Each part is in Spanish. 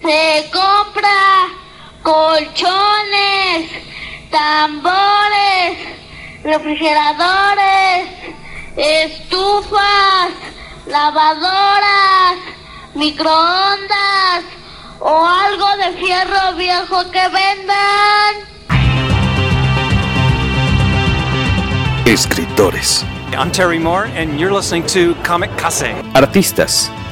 se compra colchones, tambores, refrigeradores, estufas, lavadoras, microondas o algo de fierro viejo que vendan. Escritores. I'm Terry Moore, and you're listening to Comic Case. Artistas.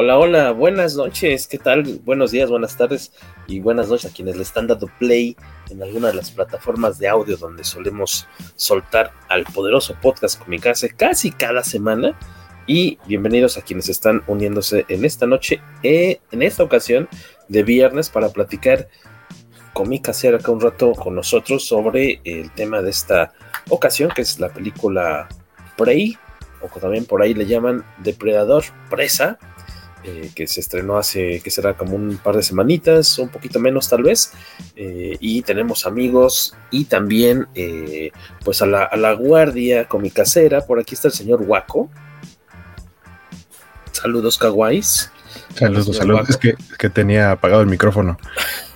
Hola, hola, buenas noches, ¿qué tal? Buenos días, buenas tardes y buenas noches a quienes le están dando play en alguna de las plataformas de audio donde solemos soltar al poderoso podcast Comicase casi cada semana. Y bienvenidos a quienes están uniéndose en esta noche, eh, en esta ocasión de viernes, para platicar Comicase acá un rato con nosotros sobre el tema de esta ocasión, que es la película Prey, o también por ahí le llaman Depredador Presa, eh, que se estrenó hace, que será como un par de semanitas, un poquito menos tal vez, eh, y tenemos amigos y también eh, pues a la, a la guardia comicasera, por aquí está el señor Waco. Saludos kawais. Saludos, saludos. Es que, que, tenía apagado el micrófono.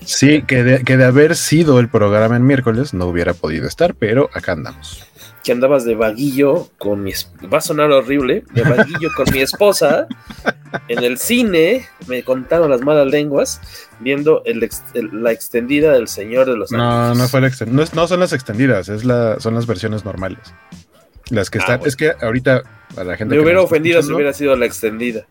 Sí, que de, que de haber sido el programa en miércoles no hubiera podido estar, pero acá andamos que andabas de vaguillo con mi va a sonar horrible, de vaguillo con mi esposa en el cine, me contaron las malas lenguas viendo el, el, la extendida del Señor de los No, Anillos. no fue la no, no, son las extendidas, es la, son las versiones normales. Las que Ah, están, bueno. es que ahorita a la gente Me hubiera ofendido si hubiera sido la extendida.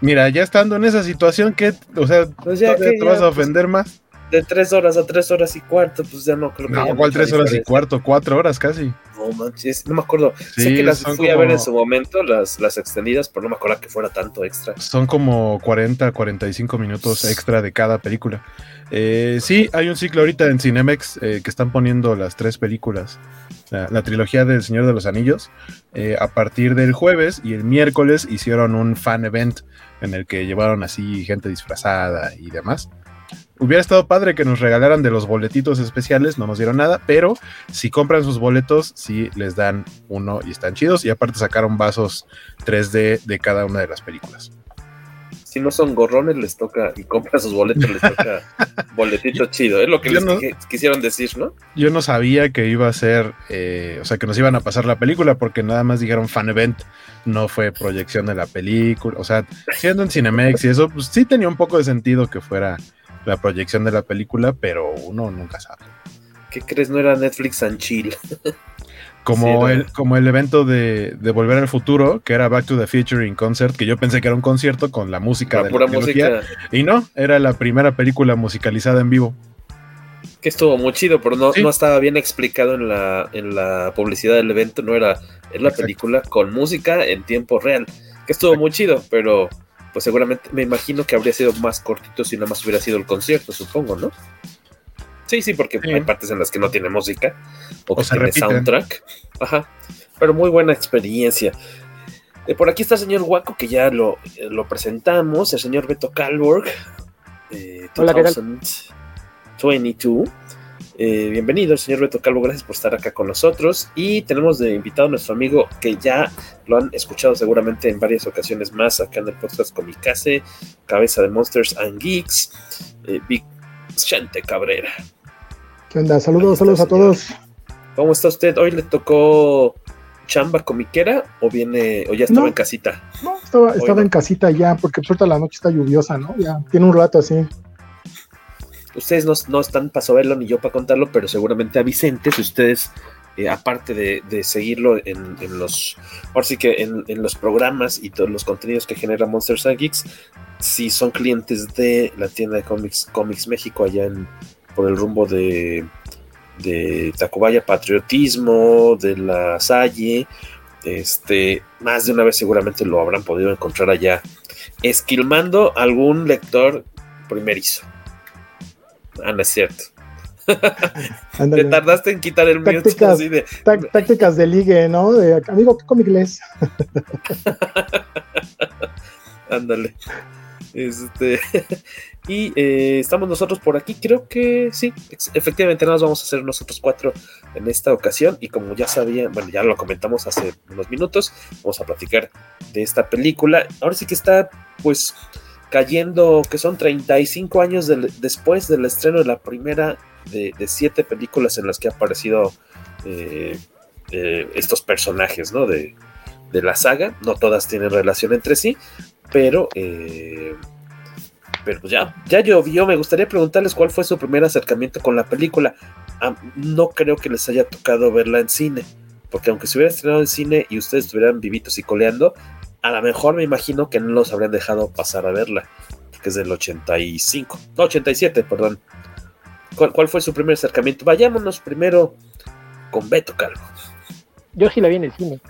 Mira, ya estando en esa situación que, o sea, Pues que te ya, vas a pues, ofender más. De tres horas a tres horas y cuarto, pues ya no creo que. No, ¿cuál tres horas y cuarto? Cuatro horas casi. No manches, no me acuerdo. sé Sí, que las fui a ver en su momento, las, las extendidas, pero no me acuerdo que fuera tanto extra. Son como 40, 45 minutos extra de cada película. Eh, sí, hay un ciclo ahorita en Cinemex eh, que están poniendo las tres películas, la, la trilogía del Señor de los Anillos, eh, a partir del jueves y el miércoles hicieron un fan event en el que llevaron así gente disfrazada y demás. Hubiera estado padre que nos regalaran de los boletitos especiales, no nos dieron nada, pero si compran sus boletos, sí les dan uno y están chidos. Y aparte sacaron vasos 3D de cada una de las películas. Si no son gorrones, les toca, y compran sus boletos, les toca boletito chido. Es lo que Yo les no- quisieron decir, ¿no? Yo no sabía que iba a ser, eh, o sea, que nos iban a pasar la película porque nada más dijeron fan event, no fue proyección de la película. O sea, siendo en Cinemex y eso, pues sí tenía un poco de sentido que fuera la proyección de la película, pero uno nunca sabe. ¿Qué crees? No era Netflix and Chill. Como, Sí, el, como el evento de, de Volver al Futuro, que era Back to the Future in Concert, que yo pensé que era un concierto con la música La de pura la música. y no, era la primera película musicalizada en vivo. Que estuvo muy chido, pero no, Sí. no estaba bien explicado en la, en la publicidad del evento. No era, es la Exacto. película con música en tiempo real. Que estuvo muy chido, pero pues seguramente me imagino que habría sido más cortito si nada más hubiera sido el concierto, supongo, ¿no? Sí, sí, porque Sí. hay partes en las que no tiene música o O que tiene soundtrack. Ajá. Pero muy buena experiencia. Eh, por aquí está el señor Waco, que ya lo, eh, lo presentamos, el señor Beto Calborg. eh, Hola, ¿qué tal? 2022. Eh, bienvenido, señor Beto Calvo, gracias por estar acá con nosotros. Y tenemos de invitado a nuestro amigo que ya lo han escuchado seguramente en varias ocasiones más acá en el podcast Comicase, cabeza de Monsters and Geeks, eh, Vicente Cabrera. ¿Qué onda? Saludos, saludos a todos. ¿Cómo está usted? ¿Hoy le tocó chamba comiquera o viene o ya estaba No. en casita? No, estaba, estaba en casita ya, porque suelta la noche está lluviosa, ¿no? Ya tiene un rato así. Ustedes no, no están para saberlo ni yo para contarlo, pero seguramente a Vicente, si ustedes, eh, aparte de, seguirlo en, los, ahora sí que en, los programas y todos los contenidos que genera Monsters and Geeks, si son clientes de la tienda de cómics, cómics México allá en, por el rumbo de, de Tacubaya Patriotismo, de la Salle, este, más de una vez seguramente lo habrán podido encontrar allá, esquilmando algún lector primerizo. Ah, no es cierto. Te tardaste en quitar el tácticas, mute. De... Tácticas de ligue, ¿no? De, amigo, ¿qué cómic lees? Ándale. Este, y eh, estamos nosotros por aquí. Creo que sí, efectivamente, nada más vamos a hacer nosotros cuatro en esta ocasión. Y como ya sabían, bueno, ya lo comentamos hace unos minutos, vamos a platicar de esta película. Ahora sí que está, pues, cayendo, que son 35 años de, después del estreno de la primera de, siete películas en las que ha aparecido eh, eh, estos personajes, ¿no? De, de, la saga. No todas tienen relación entre sí, pero, eh, pero ya, ya llovió. Me gustaría preguntarles cuál fue su primer acercamiento con la película. Ah, no creo que les haya tocado verla en cine, porque aunque se hubiera estrenado en cine y ustedes estuvieran vivitos y coleando, a lo mejor me imagino que no los habrían dejado pasar a verla, que es del 85, no, 87, perdón. ¿Cuál, ¿Cuál, fue su primer acercamiento? Vayámonos primero con Beto Calvo. Yo sí la vi en el cine.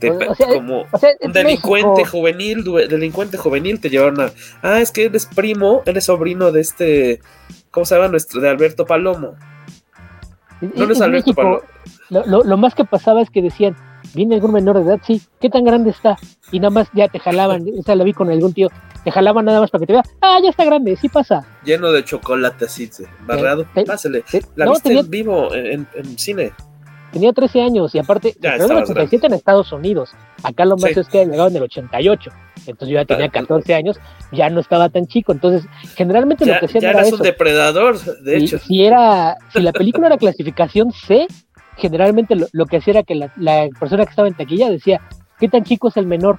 Te, o sea, como o sea, un delincuente México... juvenil, delincuente juvenil, te llevaron a. Ah, es que eres primo, eres sobrino de este. ¿Cómo se llama? Nuestro, de Alberto Palomo. No eres Alberto México, Palomo. Lo, lo, lo más que pasaba es que decían, viene algún menor de edad, sí, ¿qué tan grande está? Y nada más ya te jalaban, o sea, la vi con algún tío, te jalaban nada más para que te vea, ah, ya está grande, sí pasa. Lleno de chocolate así, barrado, ¿Eh? pásale. ¿La no, viste tenía, en vivo en, en, cine? Tenía 13 años y aparte, ya, en el 87 en Estados Unidos, acá lo más sí. es que llegado en el 88, entonces yo ya tenía 14 años, ya no estaba tan chico, entonces generalmente ya, lo que hacían ya era eras eso. un depredador, de hecho. Si, era, si la película era clasificación C, generalmente lo, lo, que hacía era que la, la, persona que estaba en taquilla decía, ¿qué tan chico es el menor?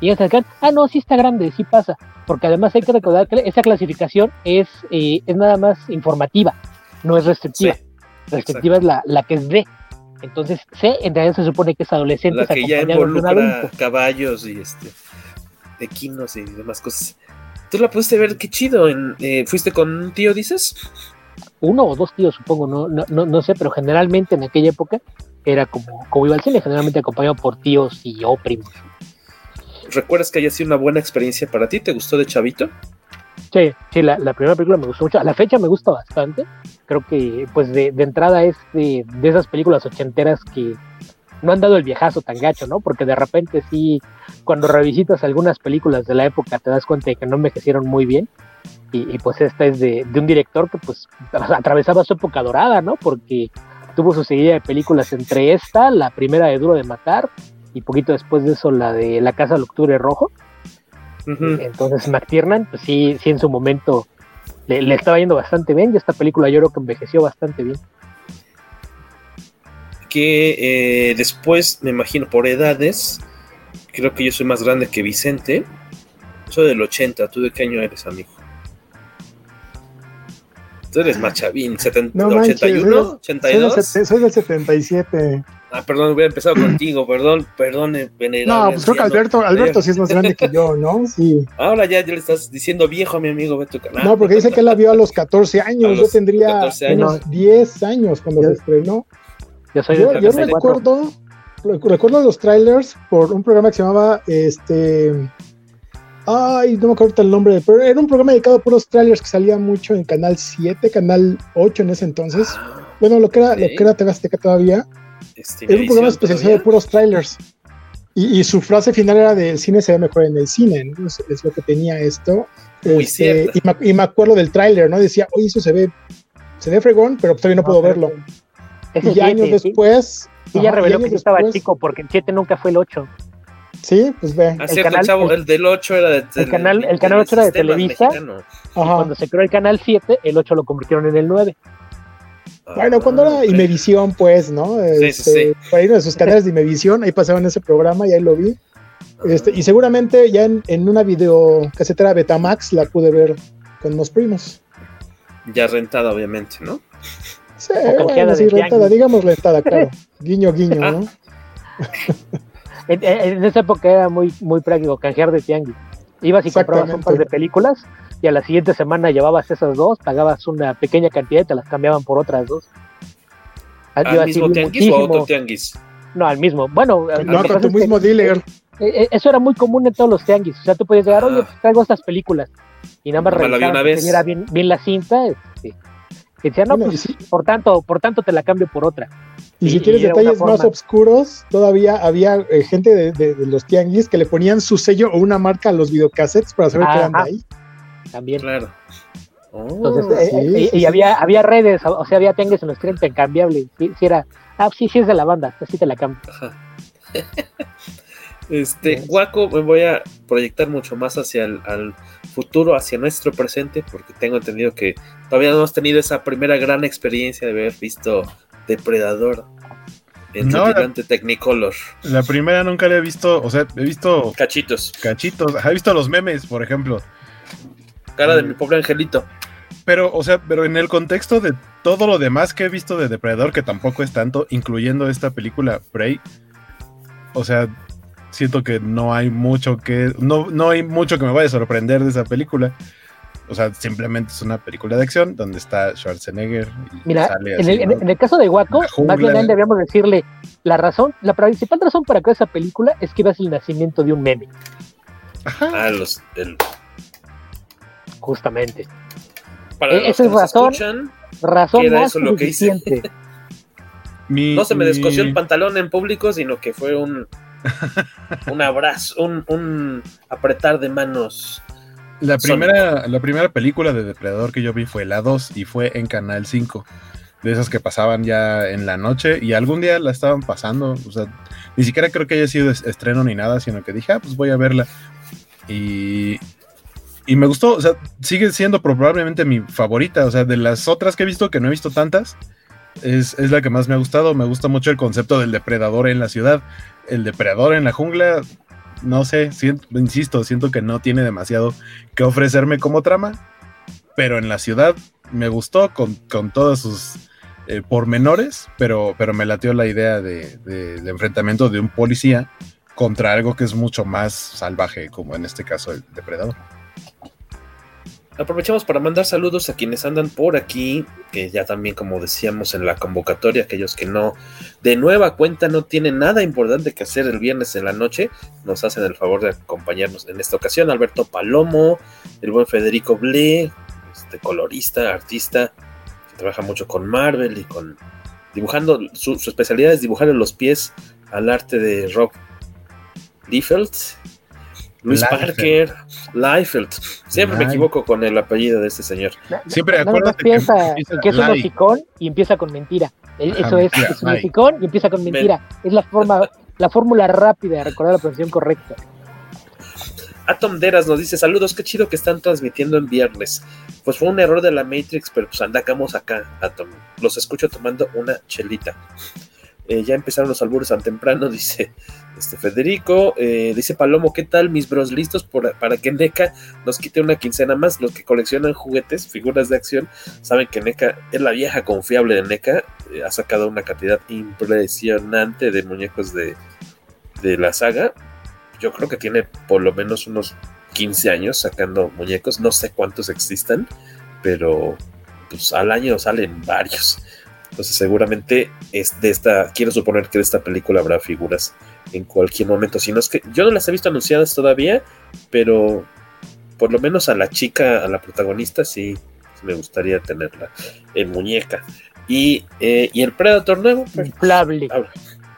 Y ellos acá, ah, no, sí está grande, sí pasa. Porque además hay que recordar que esa clasificación es, eh, es nada más informativa, no es restrictiva. Sí, restrictiva exacto. es la, la que es D. Entonces, C en realidad se supone que es adolescente. La que ya involucra caballos y este equinos y demás cosas. ¿Tú la pudiste ver? Qué chido. En, eh, ¿Fuiste con un tío, dices? Uno o dos tíos, supongo, no, no, no, no, sé, pero generalmente en aquella época era como, como iba al cine, generalmente acompañado por tíos y o primos. ¿Recuerdas que haya sido una buena experiencia para ti? ¿Te gustó de Chavito? Sí, sí, la, la primera película me gustó mucho. A la fecha me gusta bastante. Creo que, pues, de, de entrada es de, de, esas películas ochenteras que no han dado el viejazo tan gacho, ¿no? Porque de repente sí, cuando revisitas algunas películas de la época te das cuenta de que no envejecieron muy bien. Y, y, pues esta es de, de, un director que pues atravesaba su época dorada, ¿no? Porque tuvo su seguida de películas entre esta, la primera de Duro de Matar, y poquito después de eso la de La Casa del Octubre Rojo. Uh -huh. Entonces McTiernan, pues sí, sí en su momento le, le, estaba yendo bastante bien, y esta película yo creo que envejeció bastante bien. Que eh, después, me imagino, por edades, creo que yo soy más grande que Vicente. Soy del 80, ¿tú de qué año eres, amigo? Tú eres más chavín, 70, no 81, 82. Soy del, soy del 77. Ah, perdón, hubiera empezado contigo, perdón, perdón, venerable. No, pues creo que Alberto, Alberto sí es más grande que yo, ¿no? Sí. Ahora ya, ya le estás diciendo viejo a mi amigo, ve tu canal. No, porque dice que él la vio a los 14 años, yo tendría años. unos 10 años cuando yo, se estrenó. Yo, soy yo, yo recuerdo, recuerdo los trailers por un programa que se llamaba, este, Ay, no me acuerdo el nombre, pero era un programa dedicado a puros trailers que salía mucho en Canal 7, Canal 8 en ese entonces. Bueno, lo que era, okay. lo que era TV Azteca todavía. Este, era un programa especializado de puros trailers. Y, y, su frase final era de el cine se ve mejor en el cine, ¿no? Es, es lo que tenía esto. Muy este, y, me, y, me, acuerdo del tráiler, ¿no? Decía, oye, eso se ve, se ve fregón, pero todavía no, no puedo verlo. Ese y años después... Y ya reveló que yo estaba chico, porque el 7 nunca fue el 8. Sí, pues ve. Ah, el, cierto, canal, chavo, el, el, del 8 era de el canal, el canal 8 era de Televisa. Y cuando se creó el canal 7, el 8 lo convirtieron en el 9. Ah, bueno, cuando era okay. Imevisión, pues, ¿no? Sí, este, sí, sí. Por ahí uno de sus canales de Imevisión, ahí pasaban ese programa y ahí lo vi. Este, y seguramente ya en, en una videocasetera Betamax la pude ver con los primos. Ya rentada, obviamente, ¿no? Sí, bueno, sí, rentada, digamos rentada, claro. guiño, guiño, ¿no? en, en, esa época era muy, muy práctico canjear de tianguis. Ibas y comprabas un par de películas y a la siguiente semana llevabas esas dos, pagabas una pequeña cantidad y te las cambiaban por otras dos. ¿Al mismo tianguis o a otro tianguis? No, al mismo. Bueno, no, a tu mismo dealer. Eh, eso era muy común en todos los tianguis. O sea, tú podías llegar, oye, pues traigo estas películas. Y nada más revisar que tuviera bien, bien la cinta. Este, y decía, no, pues, sí. por tanto, por tanto te la cambio por otra. Y, y si quieres detalles más oscuros, todavía había eh, gente de, de, de, los tianguis que le ponían su sello o una marca a los videocassettes para saber que eran de ahí. También. Claro. Oh, Entonces, sí, eh, sí, y, había, había redes, o sea, había tianguis en los que era intercambiable. Si, si era, ah, sí, sí es de la banda, así te la cambio. Este, Guaco, me voy a proyectar mucho más hacia el al futuro, hacia nuestro presente, porque tengo entendido que todavía no hemos tenido esa primera gran experiencia de haber visto Depredador en no, la, Technicolor. La primera nunca la he visto, o sea, he visto cachitos. Cachitos, he visto los memes, por ejemplo. Cara de mi pobre angelito. Pero, o sea, pero en el contexto de todo lo demás que he visto de Depredador, que tampoco es tanto, incluyendo esta película Prey, o sea, siento que no hay mucho que no, no hay mucho que me vaya a sorprender de esa película. O sea, simplemente es una película de acción donde está Schwarzenegger. Y Mira, sale en, así, el, ¿no? en, el, caso de Waco, más bien debíamos decirle la razón, la principal razón para crear esa película es que iba a ser el nacimiento de un meme. Ajá. Ah, los, el... Justamente. Para e esa es razón, escuchan, razón más eso lo que hice. mi, no se me mi... descosió el pantalón en público, sino que fue un un abrazo, un, un, apretar de manos. La primera, la primera película de Depredador que yo vi fue la 2 y fue en Canal 5. De esas que pasaban ya en la noche y algún día la estaban pasando. O sea, ni siquiera creo que haya sido estreno ni nada, sino que dije, ah, pues voy a verla. Y, y me gustó, o sea, sigue siendo probablemente mi favorita. O sea, de las otras que he visto, que no he visto tantas, es, es la que más me ha gustado. Me gusta mucho el concepto del depredador en la ciudad el depredador en la jungla, no sé, siento, insisto, siento que no tiene demasiado que ofrecerme como trama, pero en la ciudad me gustó con, con todos sus eh, pormenores, pero, pero me latió la idea de, de, enfrentamiento de un policía contra algo que es mucho más salvaje, como en este caso el depredador. Aprovechamos para mandar saludos a quienes andan por aquí, que ya también como decíamos en la convocatoria, aquellos que no de nueva cuenta no tienen nada importante que hacer el viernes en la noche, nos hacen el favor de acompañarnos en esta ocasión. Alberto Palomo, el buen Federico Ble, este colorista, artista, que trabaja mucho con Marvel y con dibujando, su, su especialidad es dibujar en los pies al arte de Rob Liefeld, Luis. Parker, Liefeld. Siempre me equivoco con el apellido de este señor. Siempre más acuérdate piensa que en empieza que es un hocicón y empieza con mentira. El- Ajá, Eso es, mentira, es un hocicón y empieza con mentira. Es la forma, la fórmula rápida de recordar la pronunciación correcta. Atom Deras nos dice: Saludos, qué chido que están transmitiendo en viernes. Pues fue un error de la Matrix, pero pues andamos acá, Atom. Los escucho tomando una chelita. Eh, ya empezaron los albures tan temprano, dice este Federico. Eh, dice Palomo, ¿qué tal, mis bros? ¿Listos para que NECA nos quite una quincena más? Los que coleccionan juguetes, figuras de acción, saben que NECA es la vieja confiable de NECA. Eh, ha sacado una cantidad impresionante de muñecos de, de la saga. Yo creo que tiene por lo menos unos 15 años sacando muñecos. No sé cuántos existan, pero pues al año salen varios. Entonces seguramente es de esta, quiero suponer que de esta película habrá figuras en cualquier momento. Si no es que yo no las he visto anunciadas todavía, pero por lo menos a la chica, a la protagonista, sí me gustaría tenerla en muñeca. Y, eh, y el Predator nuevo, pues, Inflable.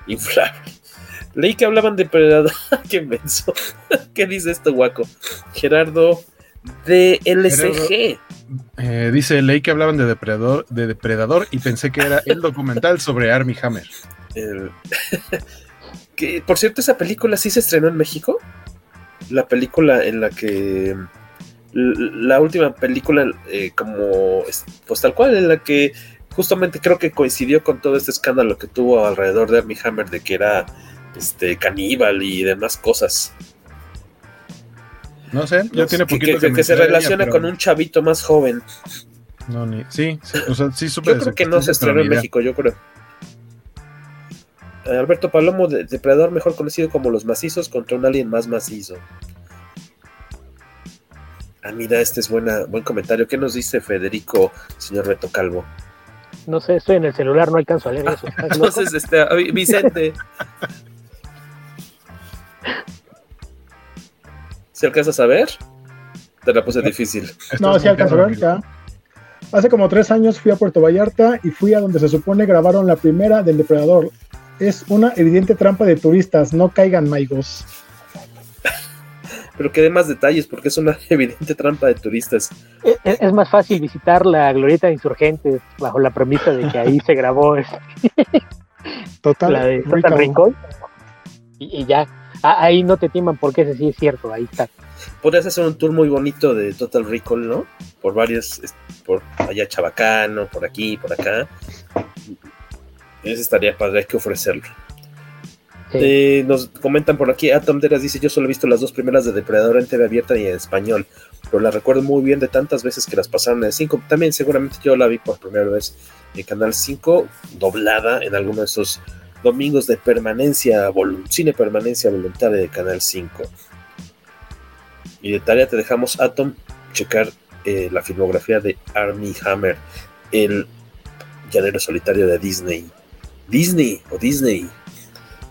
inflable. Leí que hablaban de Predator. Qué menso. ¿Qué dice esto, guaco? Gerardo de LCG. Eh, dice Ley que hablaban de depredador, de depredador y pensé que era el documental sobre Army Hammer. El- que, por cierto, esa película sí se estrenó en México. La película en la que. La última película, eh, como. es- Pues tal cual, en la que justamente creo que coincidió con todo este escándalo que tuvo alrededor de Armie Hammer de que era este caníbal y demás cosas. No sé, ya tiene poquito que, que, se relaciona con un chavito más joven. No, ni. Sí, sí o sea, sí, Yo creo que no se estrenó en México, yo creo. Alberto Palomo, depredador mejor conocido como los macizos contra un alien más macizo. Ah, mira, este es buena, buen comentario. ¿Qué nos dice Federico, señor Beto Calvo? No sé, estoy en el celular, no alcanzo a leer eso. Entonces, este, Vicente. ¿Se alcanzas a ver? Te la puse difícil. No, sí alcanzo a ver, ya. Hace como tres años fui a Puerto Vallarta y fui a donde se supone grabaron la primera del Depredador. Es una evidente trampa de turistas, no caigan maigos. Pero que dé más detalles, porque es una evidente trampa de turistas. Es, es más fácil visitar la Glorieta de Insurgentes bajo la premisa de que ahí se grabó este, Total, la de Total Rincón. Y, y ya, ahí no te timan porque ese sí es cierto, ahí está. Podrías hacer un tour muy bonito de Total Recall, ¿no? Por varios, por allá Chabacano, por aquí, por acá. Ese estaría padre, hay que ofrecerlo. Sí. Eh, nos comentan por aquí, Atom Deras dice, yo solo he visto las dos primeras de Depredador en TV abierta y en español, pero la recuerdo muy bien de tantas veces que las pasaron en el 5. También seguramente yo la vi por primera vez en Canal 5, doblada en alguno de esos domingos de permanencia, cine permanencia voluntaria de Canal 5. Y de tarea te dejamos, Atom, checar eh, la filmografía de Army Hammer, el llanero solitario de Disney. Disney o Disney.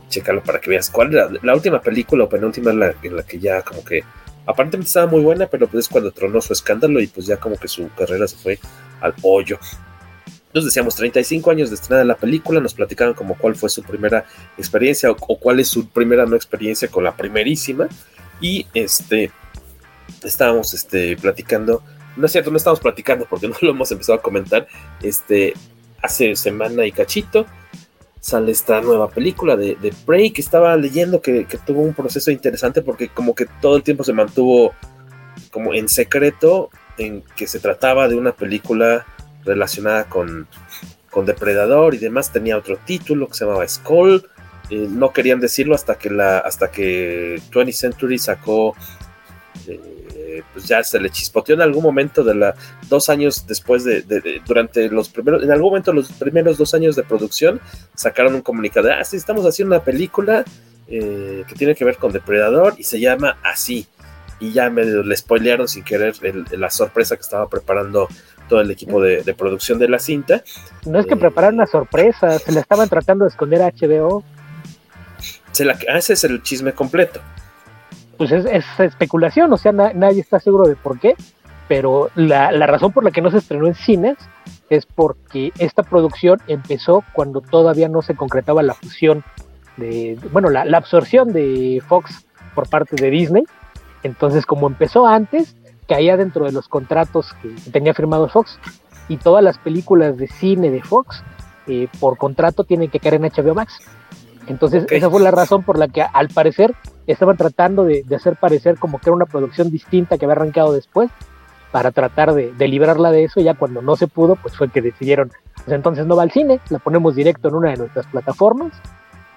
Chécalo para que veas cuál era la última película o penúltima en la, que ya como que aparentemente estaba muy buena, pero pues es cuando tronó su escándalo y pues ya como que su carrera se fue al hoyo. Nos decíamos 35 años de estrenada la película, nos platicaban como cuál fue su primera experiencia o, cuál es su primera no experiencia con la primerísima. Y este, estábamos este, platicando, no es cierto, no estamos platicando porque no lo hemos empezado a comentar, este, hace semana y cachito sale esta nueva película de, de Prey que estaba leyendo que, que, tuvo un proceso interesante porque como que todo el tiempo se mantuvo como en secreto en que se trataba de una película relacionada con, con Depredador y demás, tenía otro título que se llamaba Skull, eh, no querían decirlo hasta que la hasta que 20th Century sacó eh, pues ya se le chispoteó en algún momento de la dos años después de, durante los primeros en algún momento los primeros dos años de producción sacaron un comunicado ah sí estamos haciendo una película eh, que tiene que ver con Depredador y se llama así y ya me le spoilearon sin querer la sorpresa que estaba preparando todo el equipo de, de producción de la cinta. No es que eh, prepararon una sorpresa se la estaban tratando de esconder a HBO se la, ese es el chisme completo. Pues es, es especulación, o sea, na, nadie está seguro de por qué, pero la, la, razón por la que no se estrenó en cines es porque esta producción empezó cuando todavía no se concretaba la fusión de, bueno, la, la absorción de Fox por parte de Disney, entonces como empezó antes, caía dentro de los contratos que tenía firmado Fox y todas las películas de cine de Fox eh, por contrato tienen que caer en HBO Max. Entonces, okay. esa fue la razón por la que al parecer estaban tratando de, de, hacer parecer como que era una producción distinta que había arrancado después para tratar de, de, librarla de eso. Ya cuando no se pudo, pues fue que decidieron, pues entonces no va al cine, la ponemos directo en una de nuestras plataformas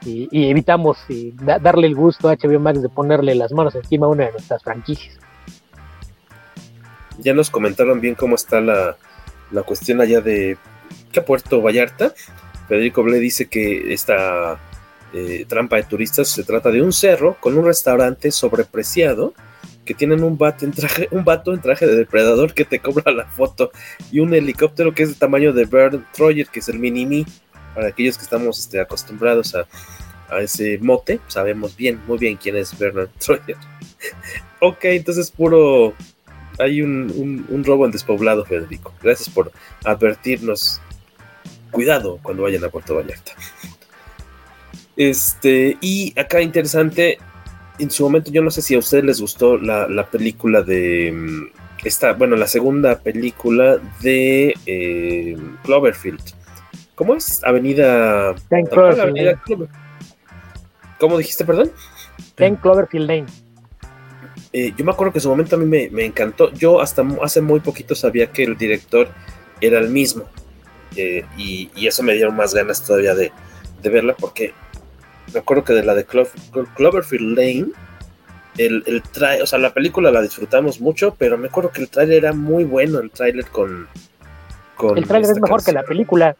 y, y evitamos y da, darle el gusto a HBO Max de ponerle las manos encima a una de nuestras franquicias. Ya nos comentaron bien cómo está la, la cuestión allá de ¿qué Puerto Vallarta. Federico Ble dice que esta eh, trampa de turistas se trata de un cerro con un restaurante sobrepreciado que tienen un vato en traje, un vato en traje de depredador que te cobra la foto y un helicóptero que es de tamaño de Bird Troyer, que es el mini-me, para aquellos que estamos este, acostumbrados a, a, ese mote, sabemos bien, muy bien quién es Bernard Troyer. ok, entonces puro hay un, un, un, robo en despoblado, Federico. Gracias por advertirnos. Cuidado cuando vayan a Puerto Vallarta. Este, y acá interesante, en su momento yo no sé si a ustedes les gustó la, la película de mm, esta, bueno, la segunda película de eh, Cloverfield. ¿Cómo es? Avenida... Ten Cloverfield Avenida Clover. ¿Cómo dijiste, perdón? Ten Cloverfield Lane. Eh, yo me acuerdo que en su momento a mí me, me, encantó. Yo hasta hace muy poquito sabía que el director era el mismo. Eh, y, y, eso me dieron más ganas todavía de, de verla porque me acuerdo que de la de Clo Cloverfield Lane, el, el trailer, o sea, la película la disfrutamos mucho, pero me acuerdo que el tráiler era muy bueno, el tráiler con, con... El tráiler es mejor canción. que la película.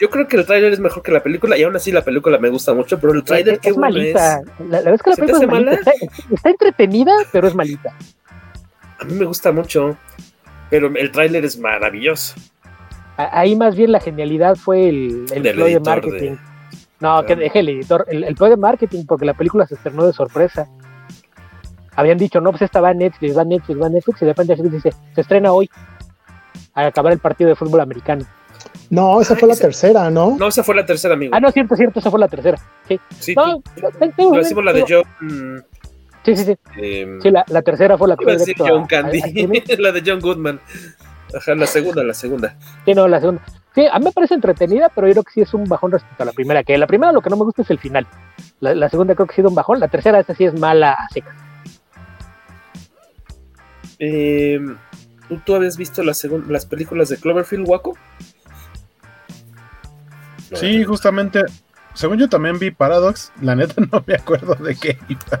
Yo creo que el tráiler es mejor que la película y aún así la película me gusta mucho, pero el tráiler es, es malita. Es. La, la, es que la película es malita. Está, está, entretenida, pero es malita. A mí me gusta mucho, pero el tráiler es maravilloso. Ahí más bien la genialidad fue el, el ploy de marketing. De... No, que deje el editor, el, el ploy de marketing, porque la película se estrenó de sorpresa. Habían dicho, no, pues esta va a Netflix, va a Netflix, va a Netflix, y de repente dice, se estrena hoy, al acabar el partido de fútbol americano. No, esa fue la tercera, ¿no? No, esa fue la tercera, amigo. Ah, no, cierto, cierto, esa fue la tercera. Sí, sí no, tú, lo la de John. Sí, sí, sí. Eh, sí, la, la, tercera fue la que John Candy, a, a la de John Goodman. Ajá, la segunda, la segunda. Sí, no, la segunda. Sí, a mí me parece entretenida, pero yo creo que sí es un bajón respecto a la primera. Que la primera lo que no me gusta es el final. La, la segunda creo que ha sido un bajón. La tercera, esta sí es mala a secas. Eh, ¿tú, habías visto las, las películas de Cloverfield, Waco? Sí, justamente. Según yo también vi Paradox, la neta no me acuerdo de qué iba.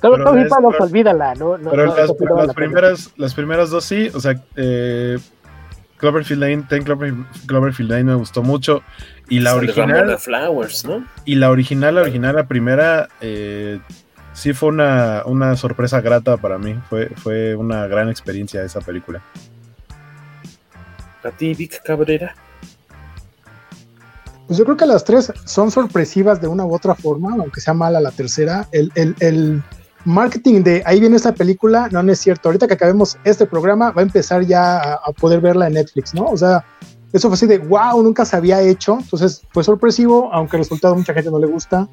Pero, pero es, Paradox, pero, olvídala, ¿no? no pero no, las, las, las primeras, las primeras dos sí, o sea, eh, Cloverfield Lane, Ten Cloverfield, Cloverfield Lane me gustó mucho. Y la original. Flowers, ¿no? Y la original, la original, la primera, eh, sí fue una, una sorpresa grata para mí. Fue, fue una gran experiencia esa película. ¿A ti, Vic Cabrera? Pues yo creo que las tres son sorpresivas de una u otra forma, aunque sea mala la tercera. El, el, el marketing de ahí viene esta película, no, no es cierto. Ahorita que acabemos este programa, va a empezar ya a, a, poder verla en Netflix, ¿no? O sea, eso fue así de wow, nunca se había hecho. Entonces fue sorpresivo, aunque el resultado a mucha gente no le gusta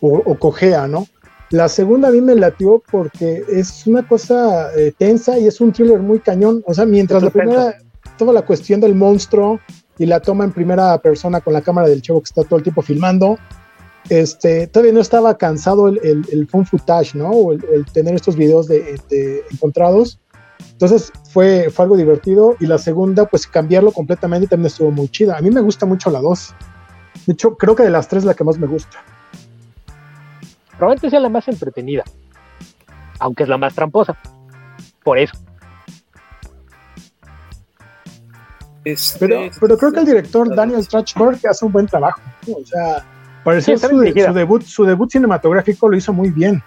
o, o cojea, ¿no? La segunda a mí me latió porque es una cosa eh, tensa y es un thriller muy cañón. O sea, mientras la primera, toda la cuestión del monstruo y la toma en primera persona con la cámara del chavo que está todo el tiempo filmando, este, todavía no estaba cansado el, el, el phone footage, ¿no? O el, el, tener estos videos de, de, encontrados. Entonces fue, fue algo divertido. Y la segunda, pues cambiarlo completamente también estuvo muy chida. A mí me gusta mucho la 2. De hecho, creo que de las tres la que más me gusta. Probablemente sea la más entretenida. Aunque es la más tramposa. Por eso. Este, pero, pero creo que el director Daniel Strachberg hace un buen trabajo. O sea, pareció sí, su, su, debut, su debut cinematográfico lo hizo muy bien.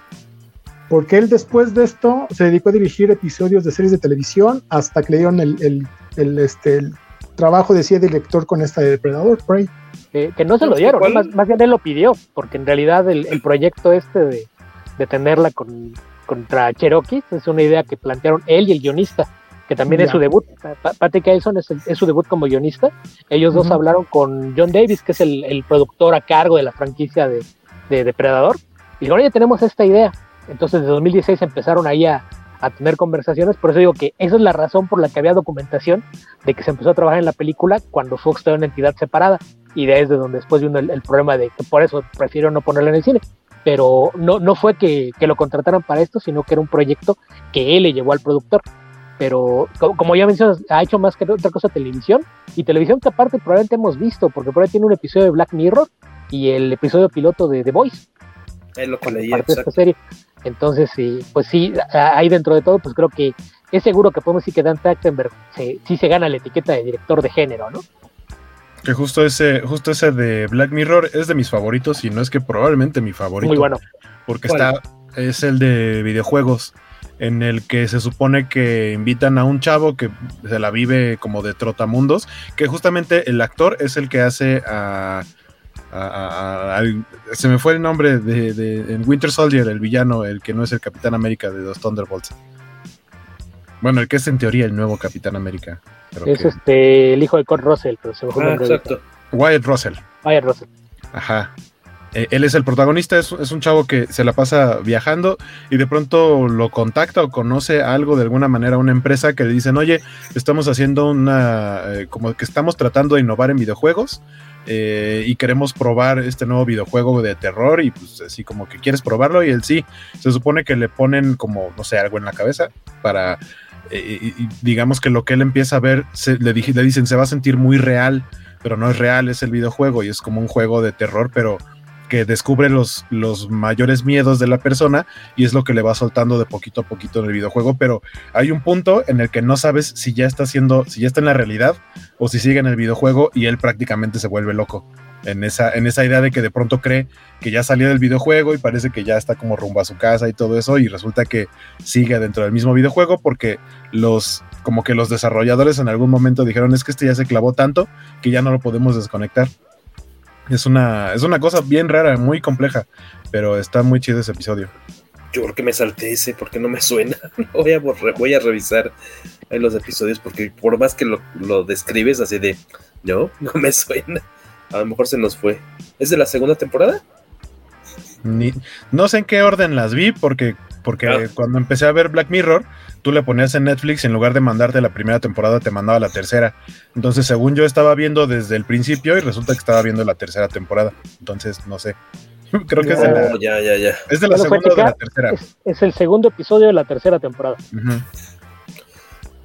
Porque él después de esto se dedicó a dirigir episodios de series de televisión hasta que le dieron el, el, el este, el trabajo de director con esta de Depredador, Prey. Eh, que no se lo dieron, ¿no? más, más, bien él lo pidió, porque en realidad el, el proyecto este de, de tenerla con, contra Cherokee es una idea que plantearon él y el guionista que también yeah. es su debut. Patrick Ellison es, es, su debut como guionista. Ellos uh -huh. dos hablaron con John Davis, que es el, el, productor a cargo de la franquicia de, de Depredador. Y dijeron, oye, tenemos esta idea. Entonces, de 2016 empezaron ahí a, a, tener conversaciones. Por eso digo que esa es la razón por la que había documentación de que se empezó a trabajar en la película cuando Fox estaba una entidad separada. Y de ahí es de donde después vino el, el problema de que por eso prefirieron no ponerla en el cine pero no, no fue que, que, lo contrataran para esto, sino que era un proyecto que él le llevó al productor pero como ya mencionas, ha hecho más que otra cosa televisión, y televisión que aparte probablemente hemos visto, porque por ahí tiene un episodio de Black Mirror y el episodio piloto de The Voice. Es lo que leí, parte de esta serie. Entonces, sí, pues sí, ahí dentro de todo, pues creo que es seguro que podemos decir que Dan Trachtenberg sí, sí se gana la etiqueta de director de género, ¿no? Que justo ese, justo ese de Black Mirror es de mis favoritos, y no es que probablemente mi favorito. Muy bueno. Porque está, es el de videojuegos en el que se supone que invitan a un chavo que se la vive como de trotamundos, que justamente el actor es el que hace a... a, a, a se me fue el nombre de, de, en Winter Soldier, el villano, el que no es el Capitán América de los Thunderbolts. Bueno, el que es en teoría el nuevo Capitán América. es que... este el hijo de Kurt Russell, pero se me fue ah, exacto. Wyatt Russell. Wyatt Russell. Ajá eh, él es el protagonista, es, un chavo que se la pasa viajando y de pronto lo contacta o conoce algo de alguna manera una empresa que le dicen, oye, estamos haciendo una, eh, como que estamos tratando de innovar en videojuegos eh, y queremos probar este nuevo videojuego de terror y pues así como que quieres probarlo y él sí, se supone que le ponen como, no sé, algo en la cabeza para... Y digamos que lo que él empieza a ver, se, le dicen, se va a sentir muy real, pero no es real, es el videojuego y es como un juego de terror, pero que descubre los, los mayores miedos de la persona y es lo que le va soltando de poquito a poquito en el videojuego, pero hay un punto en el que no sabes si ya está haciendo, si ya está en la realidad o si sigue en el videojuego y él prácticamente se vuelve loco en esa, en esa idea de que de pronto cree que ya salió del videojuego y parece que ya está como rumbo a su casa y todo eso, y resulta que sigue dentro del mismo videojuego porque los, como que los desarrolladores en algún momento dijeron es que este ya se clavó tanto que ya no lo podemos desconectar. Es una, es una cosa bien rara, muy compleja, pero está muy chido ese episodio. Yo creo que me salté ese porque no me suena. voy, a voy a revisar los episodios porque por más que lo, lo describes así de, no, no me suena. A lo mejor se nos fue. ¿Es de la segunda temporada? Ni, no sé en qué orden las vi, porque, porque cuando empecé a ver Black Mirror, tú le ponías en Netflix y en lugar de mandarte la primera temporada, te mandaba la tercera. Entonces, según yo estaba viendo desde el principio y resulta que estaba viendo la tercera temporada. Entonces, no sé. Creo que es de la, ya, ya, ya. Es de la segunda o de la tercera. Es, es, el segundo episodio de la tercera temporada. Uh -huh.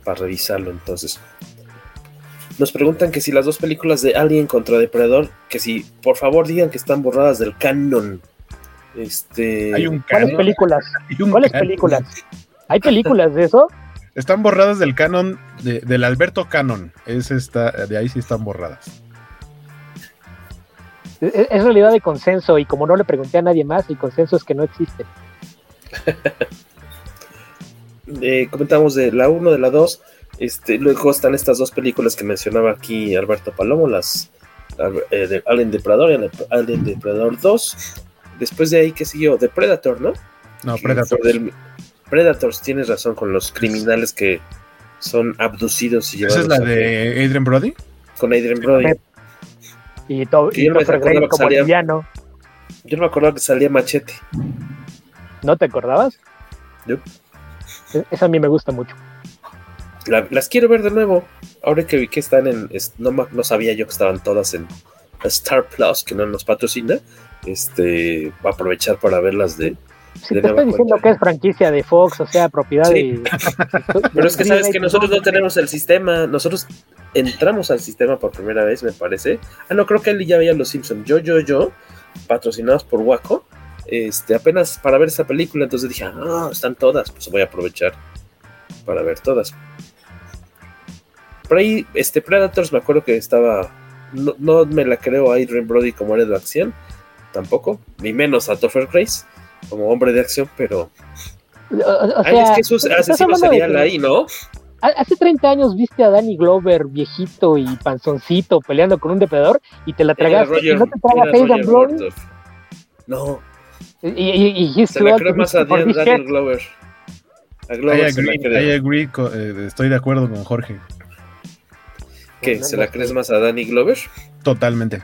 Para revisarlo, entonces. Nos preguntan que si las dos películas de Alien contra Depredador, que si por favor digan que están borradas del canon. Este. Hay un ¿Cuáles películas? un ¿Cuáles canon. películas? ¿Hay películas de eso? Están borradas del canon, de, del Alberto Canon. Es esta, de ahí sí están borradas. Es, es, realidad de consenso y como no le pregunté a nadie más, el consenso es que no existe. eh, comentamos de la 1, de la 2. Este, luego están estas dos películas que mencionaba aquí Alberto Palomo, las eh, de Alien Depredador y Alien Depredador 2. Después de ahí, ¿qué siguió? De Predator, ¿no? No, Predator. Del, Predators, tienes razón, con los criminales que son abducidos y llevados. ¿Esa es la de Adrian Brody? Con Adrian Brody. Y todo y yo, no como salía, villano. yo no me acordaba que salía Machete. ¿No te acordabas? Yo. Esa a mí me gusta mucho. La, las quiero ver de nuevo. Ahora que vi que están en. No, no sabía yo que estaban todas en Star Plus, que no nos patrocina. Este. Aprovechar para verlas de. Si de te estoy diciendo cuenta. que es franquicia de Fox, o sea, propiedad sí. de. Pero es que sabes que nosotros no tenemos el sistema. Nosotros entramos al sistema por primera vez, me parece. Ah, no, creo que él ya veía Los Simpsons. Yo, yo, yo, patrocinados por Waco. Este, apenas para ver esa película, entonces dije, ah, están todas, pues voy a aprovechar para ver todas. Por ahí, este Predators, me acuerdo que estaba. No, no me la creo a Adrian Brody como héroe de acción, tampoco, ni menos a Topher Grace como hombre de acción, pero. O, o Ay, sea, es que sus asesinos serían ahí, ¿no? Hace 30 años viste a Danny Glover viejito y panzoncito peleando con un depredador y te la tragaste. Roger, y no te tragas. No. Y, y, y, y se la creo más a Dan, Daniel Glover. A Glover I agree, se la I agree eh, estoy de acuerdo con Jorge. ¿Qué? ¿Se la crees más a Danny Glover? Totalmente.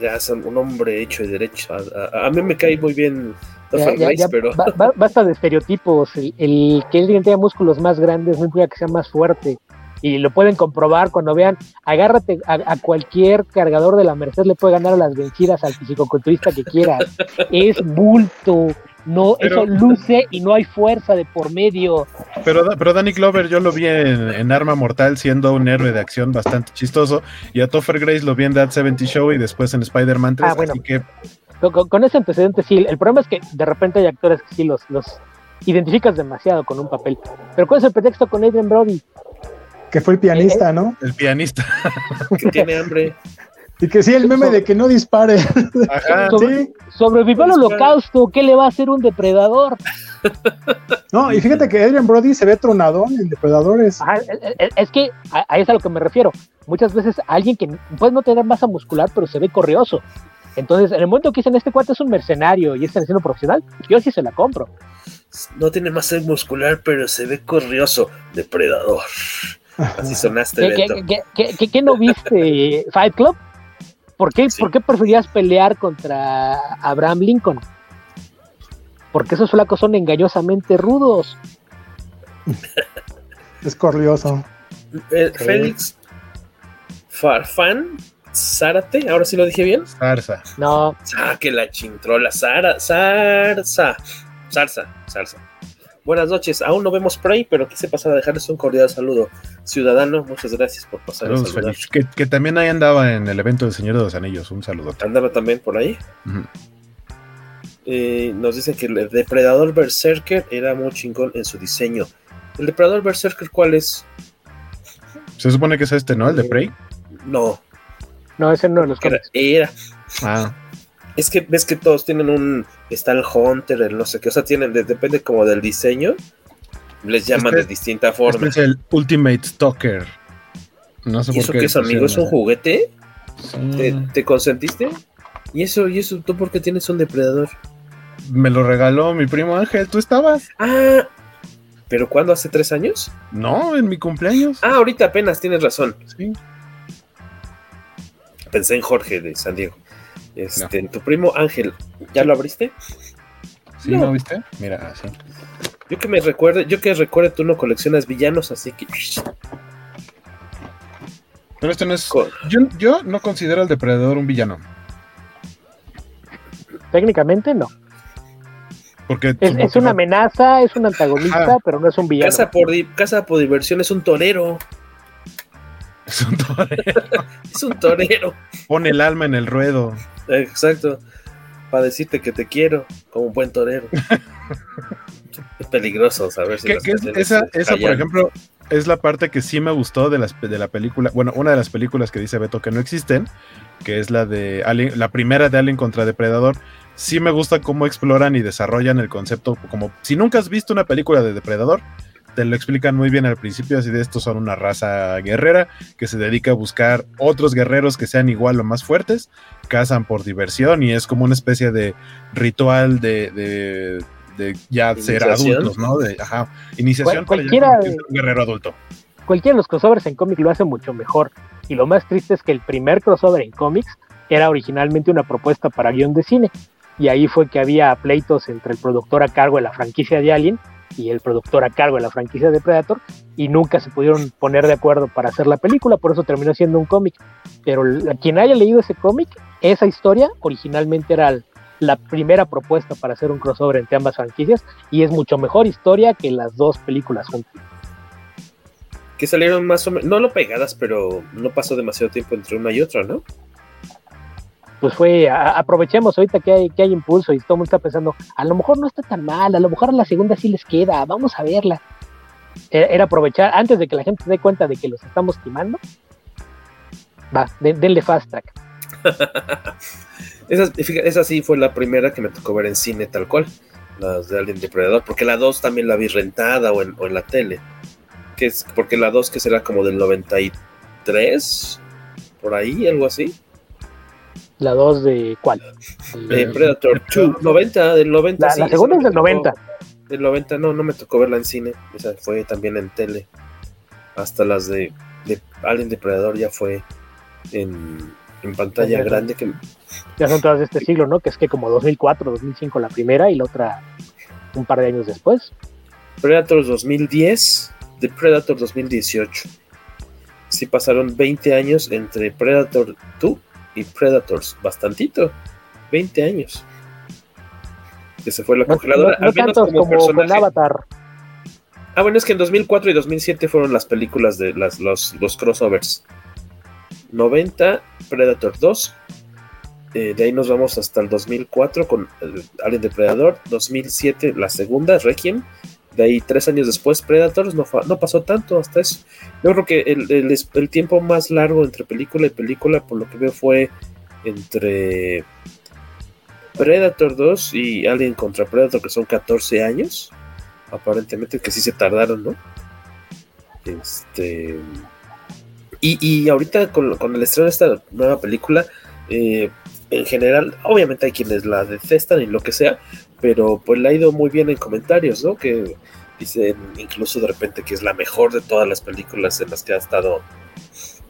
Ya es un hombre hecho y derecho. A, a, a mí me cae muy bien ya, ya, ya, pero... ba, basta de estereotipos. El, el que alguien tenga músculos más grandes no implica que sea más fuerte. Y lo pueden comprobar cuando vean, agárrate a, a, cualquier cargador de la Merced, le puede ganar a las vencidas al fisicoculturista que quieras. es bulto, no, pero, eso luce y no hay fuerza de por medio. Pero, pero Danny Glover yo lo vi en, en, Arma Mortal siendo un héroe de acción bastante chistoso y a Topher Grace lo vi en That 70 Show y después en Spider-Man 3, ah, bueno. así que... Con, con, ese antecedente sí, el problema es que de repente hay actores que sí los, los identificas demasiado con un papel. Pero ¿cuál es el pretexto con Adrian Brody? Que fue el pianista, eh, ¿no? El pianista. que tiene hambre. Y que sí, el meme de que no dispare. Ajá, Sobre, sí. Sobrevivió al holocausto, ¿qué le va a hacer un depredador? No, y fíjate que Adrian Brody se ve tronadón en depredadores. Ajá, es que a, a eso es a lo que me refiero. Muchas veces alguien que puede no tener masa muscular, pero se ve corrioso. Entonces, en el momento que dicen este cuate es un mercenario y es haciendo profesional, yo sí se la compro. No tiene masa muscular, pero se ve corrioso. Depredador. Así sonaste, ¿Qué, ¿qué, qué, qué, qué no viste Fight Club? ¿Por qué, sí. ¿Por qué preferías pelear contra Abraham Lincoln? Porque esos flacos son engañosamente rudos. es corrioso. Eh, Félix Farfán Zárate, ahora sí lo dije bien. Zarza. No. Ah, que la chintrola. Zara, zarza. Zarza, zarza. Buenas noches, aún no vemos Prey, pero quise pasar a dejarles un cordial saludo. Ciudadano, muchas gracias por pasar Saludos, Félix. Que, que, también ahí andaba en el evento del Señor de los Anillos, un saludo. Andaba también por ahí. Uh -huh. eh, nos dicen que el Depredador Berserker era muy chingón en su diseño. ¿El Depredador Berserker cuál es? Se supone que es este, ¿no? El de Prey. No. No, ese no de los era, era. Ah. Es que ves que todos tienen un. Está el Hunter, el no sé qué. O sea, tienen. Depende como del diseño. Les llaman este, de distinta forma. Este es el Ultimate Stalker. No sé ¿Y por eso qué. qué es, amigo? ¿Es un juguete? Sí. ¿Te, ¿Te, consentiste? ¿Y eso? ¿Y eso? ¿Tú por qué tienes un depredador? Me lo regaló mi primo Ángel. ¿Tú estabas? Ah. ¿Pero cuándo? ¿Hace tres años? No, en mi cumpleaños. Ah, ahorita apenas, tienes razón. Sí. Pensé en Jorge de San Diego. Este, no. tu primo Ángel, ¿ya lo abriste? Sí, ¿no, ¿no viste? Mira, así. Yo que me recuerde, yo que recuerde, tú no coleccionas villanos, así que. Pero esto no es. Yo, yo no considero al depredador un villano. Técnicamente no. Porque es, es una amenaza, es un antagonista, Ajá. pero no es un villano. Casa por, casa por diversión es un torero. Es un torero. es un torero. Pone el alma en el ruedo. Exacto. Para decirte que te quiero, como un buen torero. es peligroso saber si ¿Qué, qué es, esa, esa, por ejemplo, es la parte que sí me gustó de, las, de la película. Bueno, una de las películas que dice Beto que no existen, que es la de Alien, la primera de Alien contra Depredador. Sí me gusta cómo exploran y desarrollan el concepto. Como si nunca has visto una película de Depredador, te lo explican muy bien al principio, así de estos son una raza guerrera que se dedica a buscar otros guerreros que sean igual o más fuertes, cazan por diversión y es como una especie de ritual de, de, de ya ser adultos, ¿no? De, ajá, iniciación Cual, para un guerrero adulto. Cualquiera de los crossovers en cómic lo hace mucho mejor y lo más triste es que el primer crossover en cómics era originalmente una propuesta para guion de cine y ahí fue que había pleitos entre el productor a cargo de la franquicia de Alien y el productor a cargo de la franquicia de Predator y nunca se pudieron poner de acuerdo para hacer la película, por eso terminó siendo un cómic. Pero quien haya leído ese cómic, esa historia originalmente era la primera propuesta para hacer un crossover entre ambas franquicias y es mucho mejor historia que las dos películas juntas. Que salieron más o menos, no lo pegadas, pero no pasó demasiado tiempo entre una y otra, ¿no? Pues fue, aprovechemos ahorita que hay, que hay impulso y todo el mundo está pensando, a lo mejor no está tan mal, a lo mejor a la segunda sí les queda, vamos a verla. Era, aprovechar, antes de que la gente se dé cuenta de que los estamos timando, va, de, denle fast track. esa, esa sí fue la primera que me tocó ver en cine tal cual, las de Alien Depredador, porque la 2 también la vi rentada o en, o en la tele, que es porque la 2 que será como del 93, por ahí, algo así. La 2 de cuál? De Predator 2, 90, del 90. La, sí, la segunda es del 90. Del 90, no, no me tocó verla en cine. Esa fue también en tele. Hasta las de, de Alien Depredador ya fue en, en pantalla ya grande. que Ya son todas de este siglo, ¿no? Que es que como 2004, 2005 la primera y la otra un par de años después. Predator 2010, de Predator 2018. Sí pasaron 20 años entre Predator 2 y Predators, bastantito, 20 años. Que se fue la no, congeladora, no, no al menos como, como con Avatar. Ah, bueno, es que en 2004 y 2007 fueron las películas de las, los, los crossovers. 90, Predator 2. Eh, de ahí nos vamos hasta el 2004 con el Alien Depredador. 2007, la segunda, Requiem. De ahí, tres años después, Predators. No, no pasó tanto hasta eso. Yo creo que el, el, tiempo más largo entre película y película, por lo que veo, fue entre Predator 2 y Alien contra Predator, que son 14 años. Aparentemente, que sí se tardaron, ¿no? Este. Y, y ahorita con, con, el estreno de esta nueva película, eh, en general, obviamente hay quienes la detestan y lo que sea, pero pues le ha ido muy bien en comentarios, ¿no? Que dicen incluso de repente que es la mejor de todas las películas en las que ha estado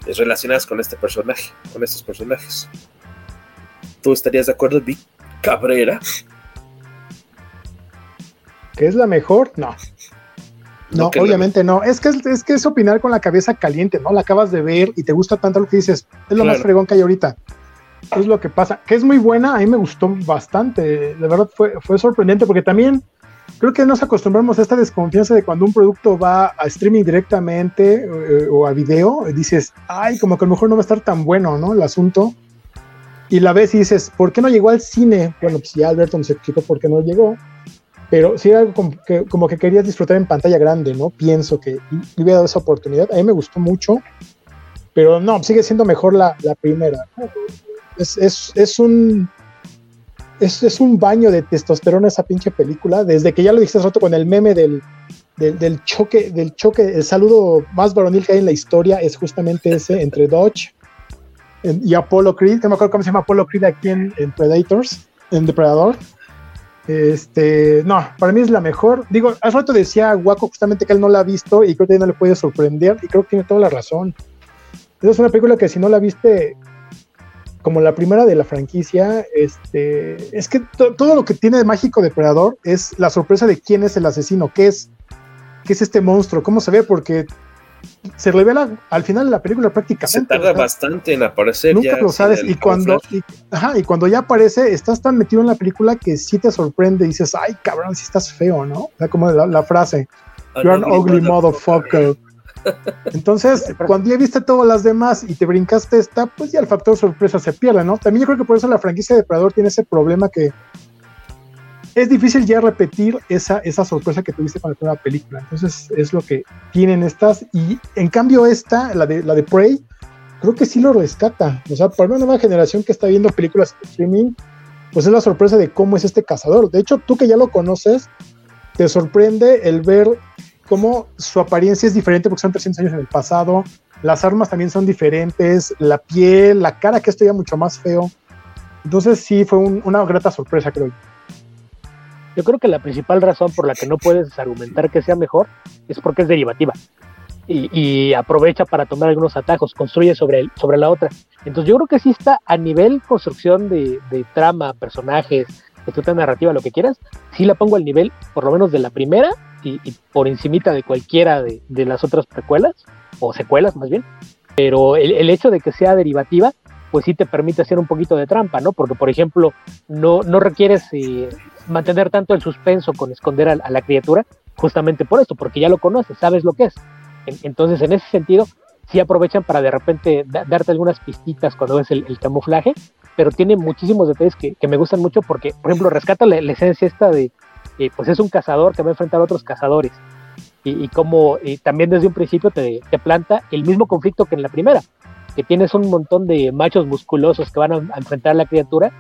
eh, relacionadas con este personaje, con estos personajes. ¿Tú estarías de acuerdo, Vic Cabrera? ¿Que es la mejor? No. No, no obviamente no. Es que es, es que es opinar con la cabeza caliente, ¿no? La acabas de ver y te gusta tanto lo que dices. Es lo claro. más fregón que hay ahorita. Es lo que pasa. Que es muy buena, a mí me gustó bastante. De verdad fue, fue sorprendente porque también creo que nos acostumbramos a esta desconfianza de cuando un producto va a streaming directamente eh, o a video, dices, ay, como que a lo mejor no va a estar tan bueno, ¿no? El asunto. Y la ves y dices, ¿por qué no llegó al cine? Bueno, pues ya Alberto nos explicó por qué no llegó. Pero sí algo como que, como que querías disfrutar en pantalla grande, ¿no? Pienso que le hubiera dado esa oportunidad. A mí me gustó mucho, pero no, sigue siendo mejor la, la primera. Es, es, es un es, es, un baño de testosterona esa pinche película, desde que ya lo dijiste hace rato con el meme del, del, choque, del choque, el saludo más varonil que hay en la historia es justamente ese entre Dodge y Apollo Creed, que me acuerdo cómo se llama Apollo Creed aquí en, en Predators, en Depredador. Este, no, para mí es la mejor. Digo, hace rato decía Waco justamente que él no la ha visto y creo que no le puede sorprender y creo que tiene toda la razón. Es una película que si no la viste, como la primera de la franquicia, este, es que todo lo que tiene de mágico Depredador es la sorpresa de quién es el asesino, qué es, qué es este monstruo, cómo se ve, porque se revela al final de la película prácticamente. Se tarda bastante en aparecer. Nunca lo sabes y cuando, y, ajá, y cuando ya aparece, estás tan metido en la película que sí te sorprende y dices, ay cabrón, si estás feo, ¿no? O sea, como la, la frase, you're an ugly motherfucker. Entonces, cuando ya viste todas las demás y te brincaste esta, pues ya el factor sorpresa se pierde, ¿no? También yo creo que por eso la franquicia de Depredador tiene ese problema que es difícil ya repetir esa, esa sorpresa que tuviste con la primera película. Entonces, es lo que tienen estas. Y en cambio, esta, la de, la de Prey, creo que sí lo rescata. O sea, para una nueva generación que está viendo películas en streaming, pues es la sorpresa de cómo es este cazador. De hecho, tú que ya lo conoces, te sorprende el ver cómo su apariencia es diferente porque son 300 años en el pasado, las armas también son diferentes, la piel, la cara que esto ya mucho más feo. Entonces sí fue un, una grata sorpresa, creo yo. Yo creo que la principal razón por la que no puedes argumentar que sea mejor es porque es derivativa y, y aprovecha para tomar algunos atajos, construye sobre, el, sobre la otra. Entonces yo creo que sí está a nivel construcción de, de trama, personajes, estructura narrativa, lo que quieras, sí la pongo al nivel por lo menos de la primera y, por encimita de cualquiera de, las otras precuelas, o secuelas más bien, pero el, hecho de que sea derivativa, pues sí te permite hacer un poquito de trampa, ¿no? Porque, por ejemplo, no, no requieres eh, mantener tanto el suspenso con esconder a, la criatura, justamente por esto, porque ya lo conoces, sabes lo que es. En, entonces, en ese sentido, sí aprovechan para de repente da, darte algunas pistitas cuando ves el, camuflaje, pero tiene muchísimos detalles que, que, me gustan mucho porque, por ejemplo, rescata la, la esencia esta de, pues es un cazador que va a enfrentar a otros cazadores. Y, como también desde un principio te, planta el mismo conflicto que en la primera, que tienes un montón de machos musculosos que van a, enfrentar a la criatura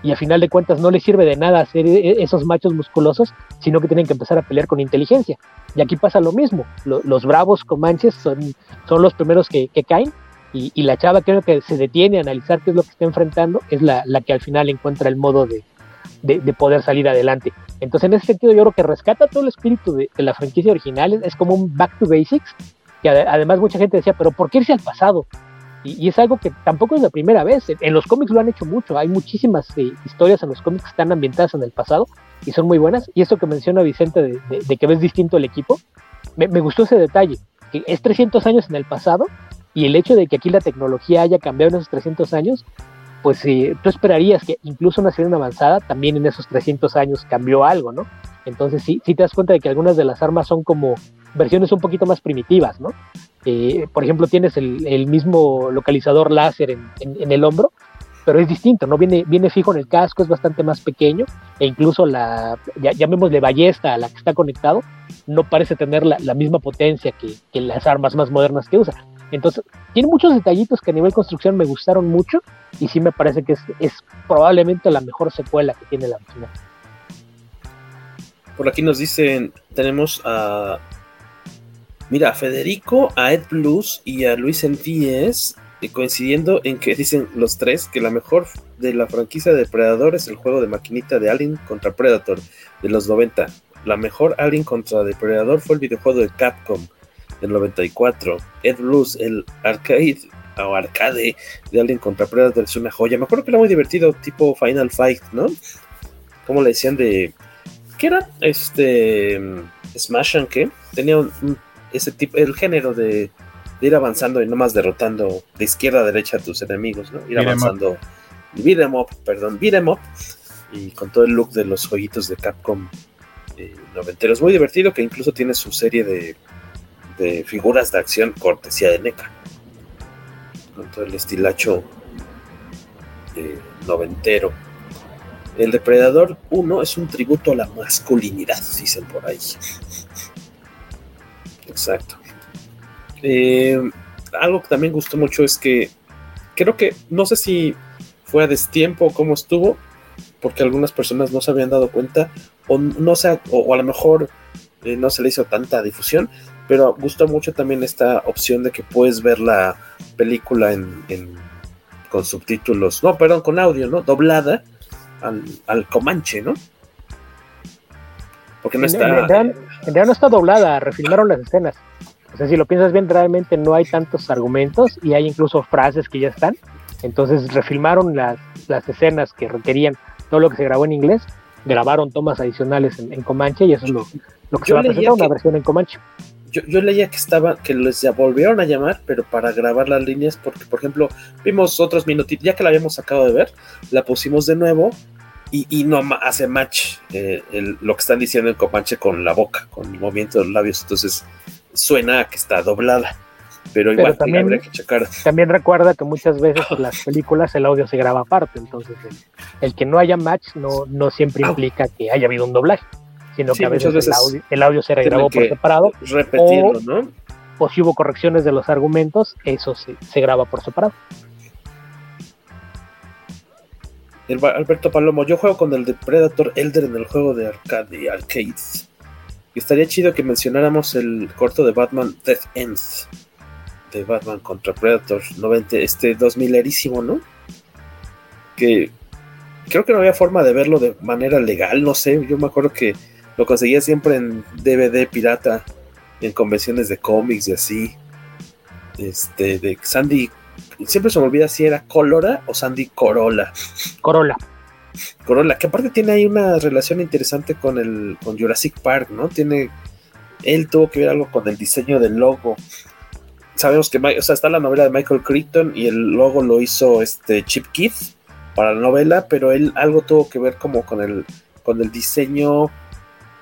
y a final de cuentas no les sirve de nada hacer e, esos machos musculosos, sino que tienen que empezar a pelear con inteligencia. Y aquí pasa lo mismo, lo, los bravos comanches son, son los primeros que, que caen y, y, la chava creo que se detiene a analizar qué es lo que está enfrentando, es la, la que al final encuentra el modo de, de, de, poder salir adelante. Entonces, en ese sentido, yo creo que rescata todo el espíritu de, de la franquicia original, es como un back to basics, que además mucha gente decía, pero ¿por qué irse al pasado? Y, y, es algo que tampoco es la primera vez. En, en los cómics lo han hecho mucho. Hay muchísimas eh, historias en los cómics que están ambientadas en el pasado y son muy buenas. Y eso que menciona Vicente de, de que ves distinto el equipo, me, me, gustó ese detalle. Que es 300 años en el pasado y el hecho de que aquí la tecnología haya cambiado en esos 300 años, pues eh, tú esperarías que incluso una serie avanzada también en esos 300 años cambió algo, ¿no? Entonces sí, sí te das cuenta de que algunas de las armas son como versiones un poquito más primitivas, ¿no? Eh, por ejemplo, tienes el, mismo localizador láser en, el hombro, pero es distinto, ¿no? Viene, viene fijo en el casco, es bastante más pequeño, e incluso la, ya, llamémosle ballesta a la que está conectado, no parece tener la, la misma potencia que, que, las armas más modernas que usa. Entonces, tiene muchos detallitos que a nivel construcción me gustaron mucho, y sí me parece que es, probablemente la mejor secuela que tiene la original. Por aquí nos dicen, tenemos a Mira, a Federico, a Ed Plus y a Luis Entíes coincidiendo en que dicen los tres que la mejor de la franquicia de Depredador es el juego de maquinita de Alien contra Predator de los 90. La mejor Alien contra Depredador fue el videojuego de Capcom del 94. Ed Blues, el arcade o arcade de Alien contra Predator es una joya. Me acuerdo que era muy divertido, tipo Final Fight, ¿no? Como le decían de. ¿Qué era? Este. Smash and qué? Tenía un, un ese tipo, el género de, de, ir avanzando y no más derrotando de izquierda a derecha a tus enemigos, ¿no? Ir beat avanzando. Beat em up, perdón, beat em up. Y con todo el look de los jueguitos de Capcom eh, noventero. Es muy divertido que incluso tiene su serie de, de figuras de acción cortesía de NECA. Con todo el estilacho eh, noventero. El Depredador 1 es un tributo a la masculinidad, dicen por ahí. Exacto. Eh, algo que también gustó mucho es que creo que, no sé si fue a destiempo o cómo estuvo, porque algunas personas no se habían dado cuenta, o no sé, o, a lo mejor eh, no se le hizo tanta difusión, pero gustó mucho también esta opción de que puedes ver la película en, con subtítulos, no, perdón, con audio, ¿no? Doblada al, al Comanche, ¿no? Porque no está. En realidad, no está doblada, refilmaron las escenas. O sea, si lo piensas bien, realmente no hay tantos argumentos y hay incluso frases que ya están. Entonces refilmaron las, las escenas que requerían todo lo que se grabó en inglés, grabaron tomas adicionales en, Comanche y eso es lo, lo que se va a presentar, una versión en Comanche. Yo, yo, leía que estaba, que les volvieron a llamar, pero para grabar las líneas, porque por ejemplo, vimos otros minutitos, ya que la habíamos acabado de ver, la pusimos de nuevo y, no hace match eh, lo que están diciendo en Comanche con la boca, con el movimiento de los labios, entonces suena a que está doblada. Pero igual también, habría que checar. También recuerda que muchas veces en las películas el audio se graba aparte, entonces el, que no haya match no, no siempre implica que haya habido un doblaje, sino que a veces, el, audio, se regrabó por separado. Repetirlo, ¿no? O si hubo correcciones de los argumentos, eso se, se graba por separado. Alberto Palomo, yo juego con el de Predator Elder en el juego de arcade, arcades. Y estaría chido que mencionáramos el corto de Batman Death Ends. De Batman contra Predator 90, este 2000 erísimo, ¿no? Que creo que no había forma de verlo de manera legal, no sé. Yo me acuerdo que lo conseguía siempre en DVD pirata, en convenciones de cómics y así. Este, de Sandy siempre se me olvida si era Colora o Sandy Corolla. Corolla. Corolla, que aparte tiene ahí una relación interesante con el con Jurassic Park, ¿no? Tiene él tuvo que ver algo con el diseño del logo. Sabemos que, o sea, está la novela de Michael Crichton y el logo lo hizo este Chip Keith para la novela, pero él algo tuvo que ver como con el con el diseño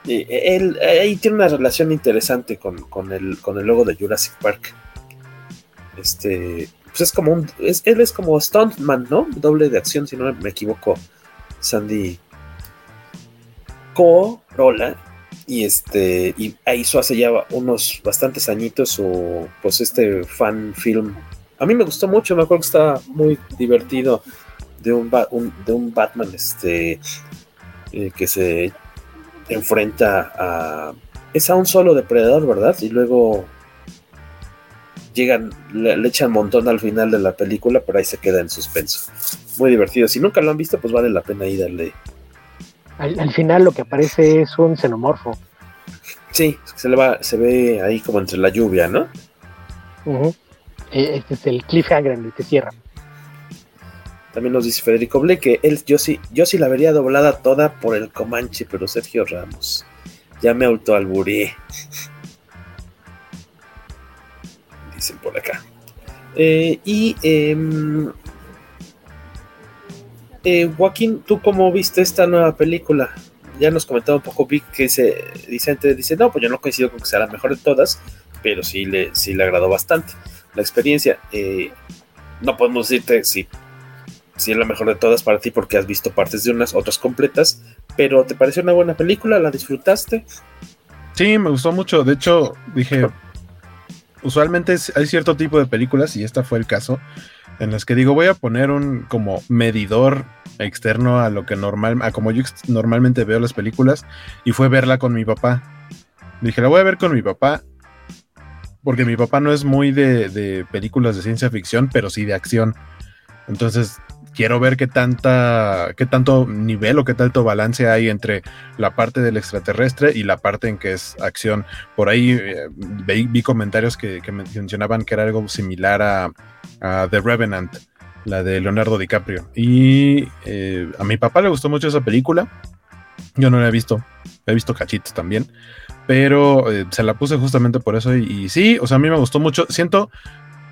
eh, él ahí tiene una relación interesante con, con, el, con el logo de Jurassic Park. Este, pues es como un, él es como Stuntman, ¿no? Doble de acción, si no me equivoco, Sandy Corolla. Y este, y hizo hace ya unos bastantes añitos o pues este fan film. A mí me gustó mucho, me acuerdo que estaba muy divertido de un, de un Batman este eh, que se enfrenta a es a un solo depredador, ¿verdad? Y luego llegan, le, echan un montón al final de la película, pero ahí se queda en suspenso. Muy divertido. Si nunca lo han visto, pues vale la pena ir darle. Al, final lo que aparece es un xenomorfo. Sí, se le va, se ve ahí como entre la lluvia, ¿no? E, este es el cliffhanger en el que cierra. También nos dice Federico Ble que él, yo sí, yo sí la vería doblada toda por el Comanche, pero Sergio Ramos. Ya me autoalburé dicen por acá. Eh, y em, eh, Joaquín, ¿tú cómo viste esta nueva película? Ya nos comentaba un poco Vic que dice, dice, no, pues yo no coincido con que sea la mejor de todas, pero sí le, sí le agradó bastante la experiencia. Eh, no podemos decirte si, si es la mejor de todas para ti porque has visto partes de unas, otras completas, pero ¿te pareció una buena película? ¿La disfrutaste? Sí, me gustó mucho. De hecho, dije, usualmente hay cierto tipo de películas, y esta fue el caso, en las que digo, voy a poner un como medidor externo a lo que normal, a como yo normalmente veo las películas, y fue verla con mi papá. Dije, la voy a ver con mi papá, porque mi papá no es muy de, de películas de ciencia ficción, pero sí de acción. Entonces quiero ver qué tanta, qué tanto nivel o qué tanto balance hay entre la parte del extraterrestre y la parte en que es acción. Por ahí eh, vi, comentarios que, mencionaban que era algo similar a, The Revenant, la de Leonardo DiCaprio. Y eh, a mi papá le gustó mucho esa película. Yo no la he visto, he visto cachitos también, pero eh, se la puse justamente por eso. Y, y sí, o sea, a mí me gustó mucho. Siento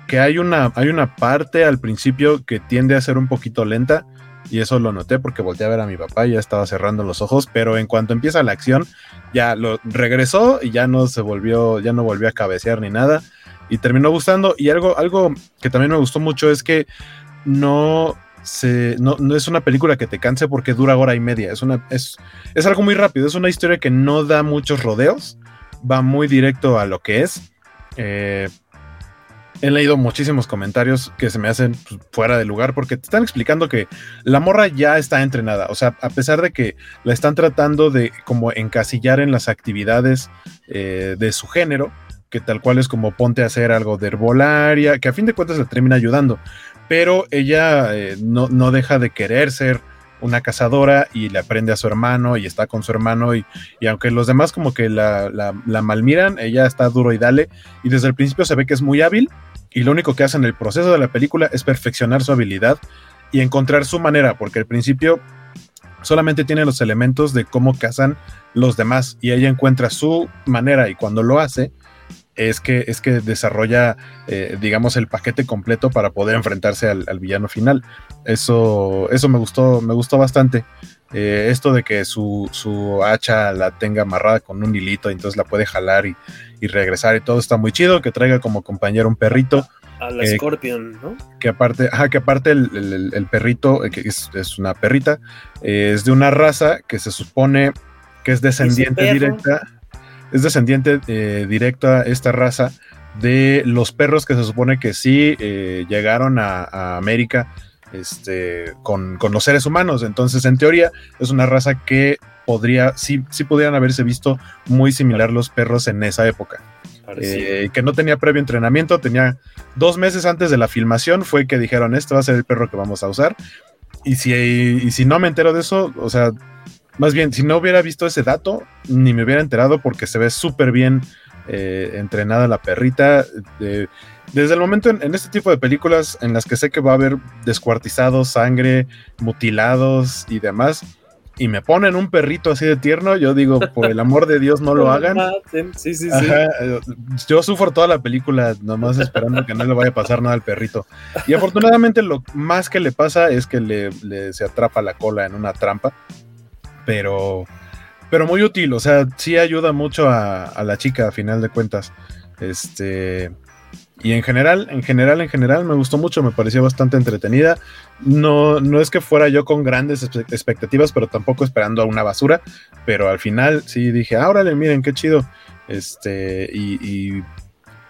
que hay una, hay una parte al principio que tiende a ser un poquito lenta, y eso lo noté porque volteé a ver a mi papá y ya estaba cerrando los ojos, pero en cuanto empieza la acción, ya lo regresó y ya no se volvió, ya no volvió a cabecear ni nada y terminó gustando. Y algo, algo que también me gustó mucho es que no se, no, no, es una película que te canse porque dura hora y media. Es, una, es, es algo muy rápido. Es una historia que no da muchos rodeos. Va muy directo a lo que es. Eh, he leído muchísimos comentarios que se me hacen pues, fuera de lugar porque te están explicando que la morra ya está entrenada. O sea, a pesar de que la están tratando de como encasillar en las actividades eh, de su género, que tal cual es como ponte a hacer algo de herbolaria, que a fin de cuentas le termina ayudando pero ella eh, no, no, deja de querer ser una cazadora y le aprende a su hermano y está con su hermano y, y aunque los demás como que la, la, la, malmiran, ella está duro y dale y desde el principio se ve que es muy hábil y lo único que hace en el proceso de la película es perfeccionar su habilidad y encontrar su manera, porque al principio solamente tiene los elementos de cómo cazan los demás y ella encuentra su manera y cuando lo hace, es que, es que desarrolla, eh, digamos, el paquete completo para poder enfrentarse al, villano final. Eso, eso me gustó, me gustó bastante. Eh, esto de que su, su, hacha la tenga amarrada con un hilito, y entonces la puede jalar y, y, regresar y todo está muy chido. Que traiga como compañero un perrito. A la eh, Scorpion, ¿no? Que aparte, ajá, que aparte el, el, el perrito, que es, es, una perrita, es de una raza que se supone que es descendiente directa es descendiente eh, directo a esta raza de los perros que se supone que sí eh, llegaron a, a, América este, con, con, los seres humanos. Entonces, en teoría, es una raza que podría, sí, sí pudieran haberse visto muy similar los perros en esa época. Eh, que no tenía previo entrenamiento, tenía dos meses antes de la filmación, fue que dijeron, este va a ser el perro que vamos a usar. Y si, y si no me entero de eso, o sea, más bien, si no hubiera visto ese dato, ni me hubiera enterado porque se ve súper bien eh, entrenada la perrita. Eh, desde el momento en, en, este tipo de películas en las que sé que va a haber descuartizados, sangre, mutilados y demás, y me ponen un perrito así de tierno, yo digo, por el amor de Dios, no lo hagan. Sí, sí, sí. Ajá, yo sufro toda la película, nomás esperando que no le vaya a pasar nada al perrito. Y afortunadamente lo más que le pasa es que le, le se atrapa la cola en una trampa pero, pero muy útil, o sea, sí ayuda mucho a, a, la chica a final de cuentas. Este, y en general, en general, en general me gustó mucho, me pareció bastante entretenida. No, no es que fuera yo con grandes expectativas, pero tampoco esperando a una basura, pero al final sí dije, ah, miren, qué chido. Este, y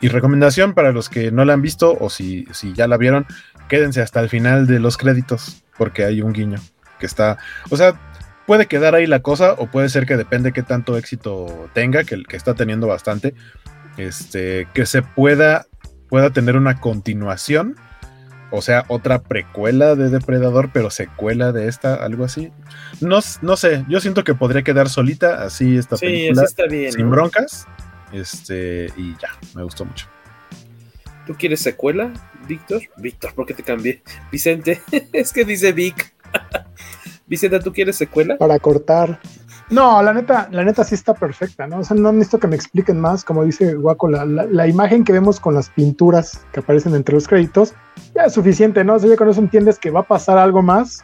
recomendación para los que no la han visto o si, si ya la vieron, quédense hasta el final de los créditos, porque hay un guiño que está, o sea, puede quedar ahí la cosa o puede ser que depende qué tanto éxito tenga, que, que está teniendo bastante, este, que se pueda, pueda tener una continuación, o sea, otra precuela de Depredador, pero secuela de esta, algo así. No, no sé, yo siento que podría quedar solita así esta sí, película, está bien, sin ¿no? broncas, este, y ya, me gustó mucho. ¿Tú quieres secuela, Víctor? Víctor, ¿por qué te cambié? Vicente, es que dice Vic. Vicenta, ¿tú quieres secuela? Para cortar. No, la neta, la neta sí está perfecta, ¿no? O sea, no necesito que me expliquen más, como dice Guaco, la, la, la, imagen que vemos con las pinturas que aparecen entre los créditos, ya es suficiente, ¿no? O sea, ya con eso entiendes que va a pasar algo más.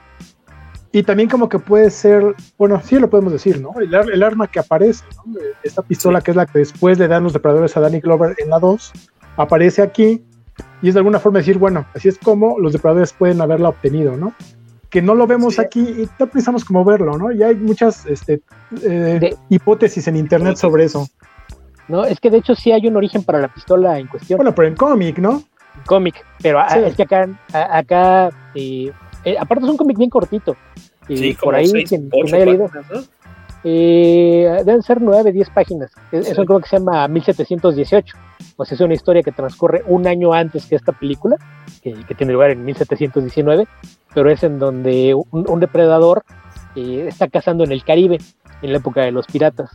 Y también como que puede ser, bueno, sí lo podemos decir, ¿no? El, el arma que aparece, ¿no? Esta pistola que es la que después le dan los depredadores a Danny Glover en la 2, aparece aquí y es de alguna forma decir, bueno, así es como los depredadores pueden haberla obtenido, ¿no? Que no lo vemos sí. aquí y no pensamos como verlo, ¿no? Y hay muchas este, eh, de, hipótesis en internet sobre eso. No, es que de hecho sí hay un origen para la pistola en cuestión. Bueno, pero en cómic, ¿no? Cómic, pero sí. a, es que acá, a, acá eh, eh, aparte es un cómic bien cortito. Sí, por ahí, seis, quien, quien haya leído. Eh, deben ser 9, 10 páginas. Sí. Eso creo que se llama 1718. O sea, es una historia que transcurre un año antes que esta película, que, que tiene lugar en 1719, pero es en donde un, un depredador eh, está cazando en el Caribe, en la época de los piratas.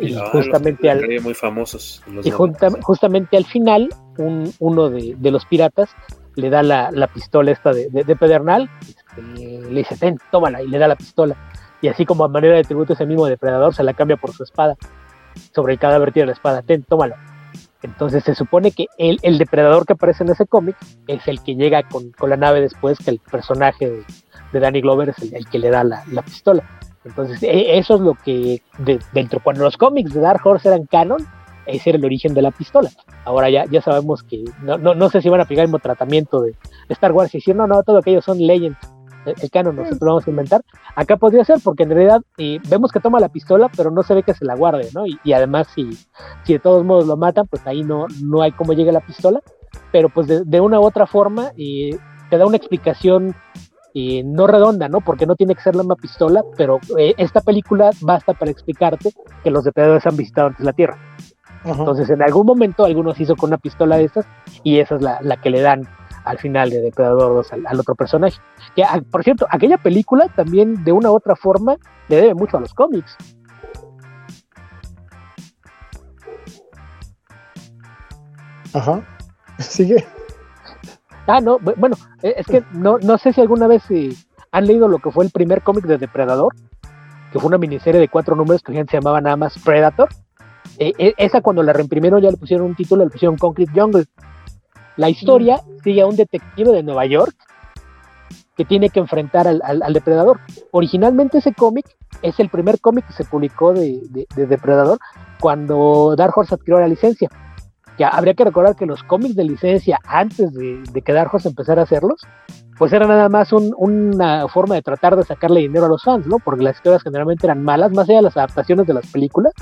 Y ah, justamente al, muy famosos. Y junta, justamente al final, un, uno de, de, los piratas le da la, la pistola esta de, de, de Pedernal, este, le dice, ten, tómala, y le da la pistola y así como a manera de tributo ese mismo depredador se la cambia por su espada. Sobre el cadáver tiene la espada, ten, tómalo. Entonces se supone que el, el depredador que aparece en ese cómic es el que llega con, con, la nave después que el personaje de, de Danny Glover es el, que le da la, pistola. Entonces, e, eso es lo que dentro, cuando los cómics de Dark Horse eran canon, ese era el origen de la pistola. Ahora ya, ya sabemos que no, no, no sé si van a aplicar el mismo tratamiento de Star Wars y decir, no, no, todo aquello son legends, el, canon nosotros lo vamos a inventar. Acá podría ser, porque en realidad vemos que toma la pistola, pero no se ve que se la guarde, ¿no? Y, además, si, si de todos modos lo matan, pues ahí no, no hay cómo llegue la pistola, pero pues de, una u otra forma te da una explicación y no redonda, ¿no? Porque no tiene que ser la misma pistola, pero eh, esta película basta para explicarte que los depredadores han visitado antes la Tierra. Entonces, en algún momento algunos hizo con una pistola de estas y esa es la, la que le dan al final de Depredador 2 al, otro personaje. Que, ah, por cierto, aquella película también de una u otra forma le debe mucho a los cómics. Ajá. Sigue. Ah, no, bueno, e, es que no, no sé si alguna vez eh, han leído lo que fue el primer cómic de Depredador, que fue una miniserie de cuatro números que se llamaba nada más Predator. E, e, esa cuando la reimprimieron ya le pusieron un título, le pusieron Concrete Jungle. La historia sigue a un detective de Nueva York que tiene que enfrentar al, depredador. Originalmente ese cómic es el primer cómic que se publicó de, de Depredador cuando Dark Horse adquirió la licencia que habría que recordar que los cómics de licencia antes de, de que Dark empezara a hacerlos, pues era nada más una forma de tratar de sacarle dinero a los fans, ¿no? Porque las historias generalmente eran malas, más allá de las adaptaciones de las películas,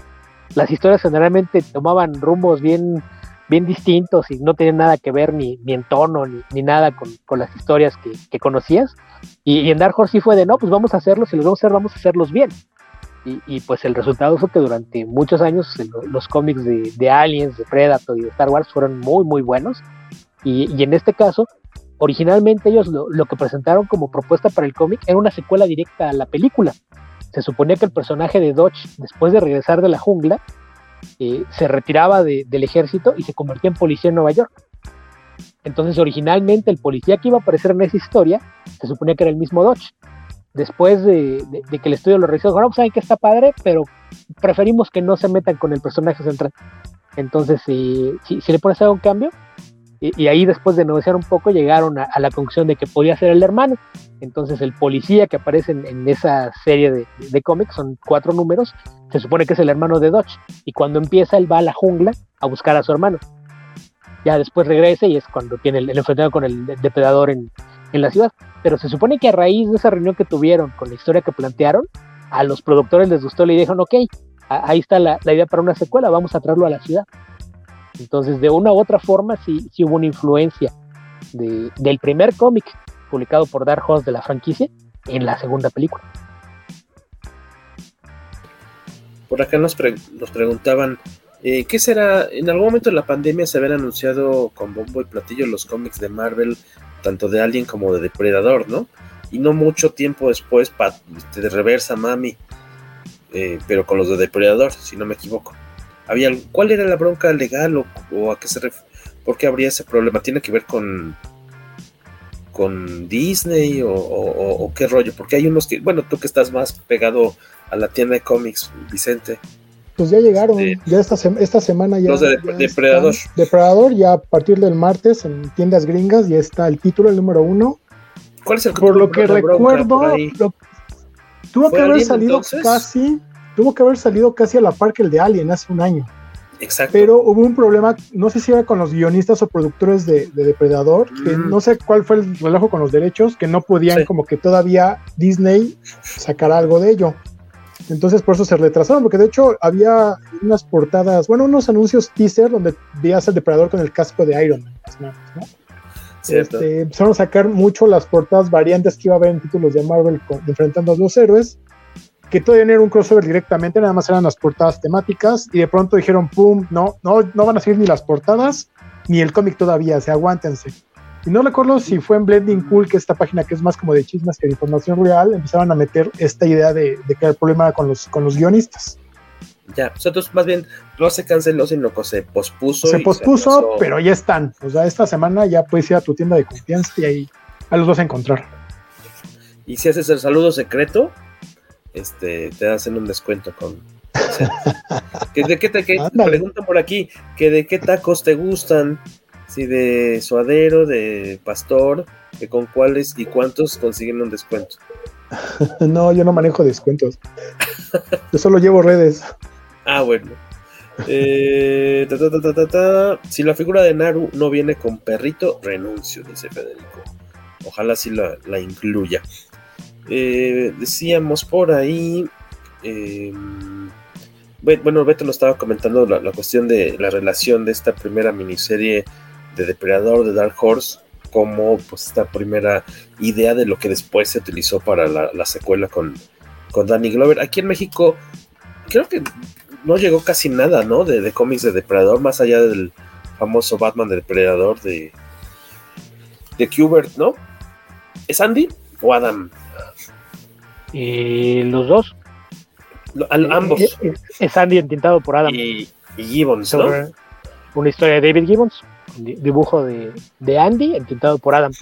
las historias generalmente tomaban rumbos bien, bien distintos y no tenían nada que ver ni, ni en tono ni, nada con, con, las historias que, conocías. Y, en Dark Horse sí fue de, no, pues vamos a hacerlos, y los vamos a hacer, vamos a hacerlos bien. Y, pues el resultado fue que durante muchos años los cómics de, Aliens, de Predator y de Star Wars fueron muy, muy buenos. Y, en este caso, originalmente ellos lo, que presentaron como propuesta para el cómic era una secuela directa a la película. Se suponía que el personaje de Dodge, después de regresar de la jungla, eh, se retiraba del ejército y se convertía en policía en Nueva York. Entonces, originalmente el policía que iba a aparecer en esa historia se suponía que era el mismo Dodge después de, que el estudio lo revisó, no, pues saben que está padre, pero preferimos que no se metan con el personaje central. Entonces, si, si, le pones a un cambio, y, ahí después de negociar un poco llegaron a, la conclusión de que podía ser el hermano. Entonces el policía que aparece en, esa serie de, cómics, son cuatro números, se supone que es el hermano de Dodge. Y cuando empieza él va a la jungla a buscar a su hermano. Ya después regresa y es cuando tiene el, el enfrentamiento con el depredador en, la ciudad. Pero se supone que a raíz de esa reunión que tuvieron con la historia que plantearon, a los productores les gustó y dijeron, ok, ahí está la, idea para una secuela, vamos a traerlo a la ciudad. Entonces, de una u otra forma, sí, sí hubo una influencia del primer cómic publicado por Dark Horse de la franquicia en la segunda película. Por acá nos, nos preguntaban, eh, ¿qué será? En algún momento de la pandemia se habían anunciado con bombo y platillo los cómics de Marvel tanto de Alien como de Depredador, ¿no? Y no mucho tiempo después este, de Reversa Mami, eh, pero con los de Depredador, si no me equivoco. Había, ¿Cuál era la bronca legal o, a qué se refiere? ¿Por qué habría ese problema? ¿Tiene que ver con, con Disney o, qué rollo? Porque hay unos que, bueno, tú que estás más pegado a la tienda de cómics, Vicente, pues ya llegaron, ya esta, esta semana ya. Los de Depredador. Depredador, ya a partir del martes en tiendas gringas ya está el título, el número uno. ¿Cuál es el Por lo que recuerdo, tuvo que haber salido casi, tuvo que haber salido casi a la par que el de Alien hace un año. Exacto. Pero hubo un problema, no sé si era con los guionistas o productores de, Depredador, que mm. no sé cuál fue el relajo con los derechos, que no podían como que todavía Disney sacar algo de ello. Entonces por eso se retrasaron, porque de hecho había unas portadas, bueno, unos anuncios teaser donde veías al depredador con el casco de Iron Man. ¿no? Este, empezaron a sacar mucho las portadas variantes que iba a haber en títulos de Marvel enfrentando a los héroes, que todavía no era un crossover directamente, nada más eran las portadas temáticas, y de pronto dijeron, pum, no, no, no van a seguir ni las portadas, ni el cómic todavía, se aguántense. Y no recuerdo si fue en Blending Cool, que esta página que es más como de chismes que de información real, empezaban a meter esta idea de, que el problema con los, con los guionistas. Ya, entonces más bien no se canceló, sino que se pospuso. Se pospuso, pero ya están. O sea, esta semana ya puedes ir a tu tienda de confianza y ahí, los vas a encontrar. Y si haces el saludo secreto, este, te hacen un descuento con. ¿De qué te preguntan por aquí? ¿Que de qué tacos te gustan? Sí, de suadero, de pastor, que con cuáles y cuántos consiguen un descuento. no, yo no manejo descuentos. yo solo llevo redes. Ah, bueno. Eh, si la figura de Naru no viene con perrito, renuncio, dice Federico. Ojalá sí la, incluya. Eh, decíamos por ahí. Eh, bueno, Beto nos estaba comentando la, cuestión de la relación de esta primera miniserie de Depredador de Dark Horse como pues esta primera idea de lo que después se utilizó para la, secuela con, con Danny Glover. Aquí en México creo que no llegó casi nada, ¿no? De, cómics de Depredador, más allá del famoso Batman de Depredador de, de Kubert, ¿no? ¿Es Andy o Adam? Y los dos. ambos. Eh, eh, es, Andy entintado por Adam. Y, Gibbons, ¿no? Una historia de David Gibbons, dibujo de, de Andy entintado por Adam.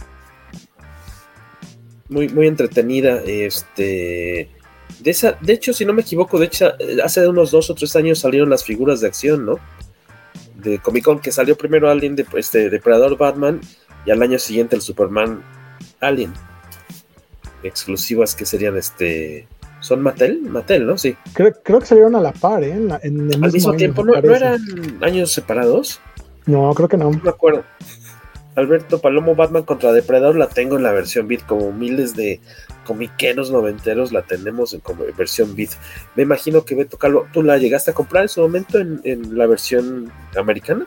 Muy, muy entretenida. Este de, esa, de hecho, si no me equivoco, de hecho, hace unos dos o tres años salieron las figuras de acción, ¿no? De Comic Con, que salió primero Alien de este, Depredador Batman y al año siguiente el Superman Alien. Exclusivas que serían este. ¿Son Mattel? Mattel, ¿no? Sí. Creo, que salieron a la par, ¿eh? Al mismo, tiempo, ¿no, ¿no eran años separados? No, creo que no. No me acuerdo. Alberto Palomo Batman contra Depredador la tengo en la versión beat, como miles de comiqueros noventeros la tenemos en como versión beat. Me imagino que Beto Calvo, ¿tú la llegaste a comprar en su momento en, la versión americana?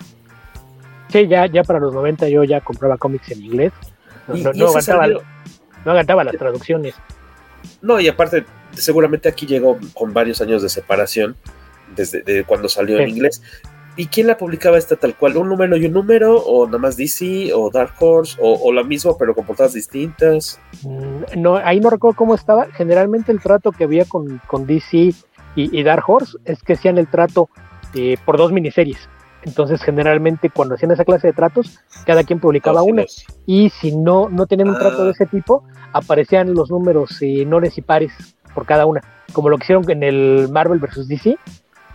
Sí, ya, ya para los 90 yo ya compraba cómics en inglés. No, no, aguantaba, las traducciones. No, y aparte, seguramente aquí llegó con varios años de separación desde cuando salió en inglés. ¿Y quién la publicaba esta tal cual? ¿Un número y un número? ¿O nada más DC? ¿O Dark Horse? ¿O, la misma pero con portadas distintas? Mm, no, ahí no recuerdo cómo estaba. Generalmente el trato que había con, con DC y, Dark Horse es que hacían el trato eh, por dos miniseries. Entonces, generalmente cuando hacían esa clase de tratos, cada quien publicaba una. Y si no, no tenían un trato de ah. ese tipo, aparecían los números eh, nones y pares por cada una. Como lo que hicieron en el Marvel vs. DC,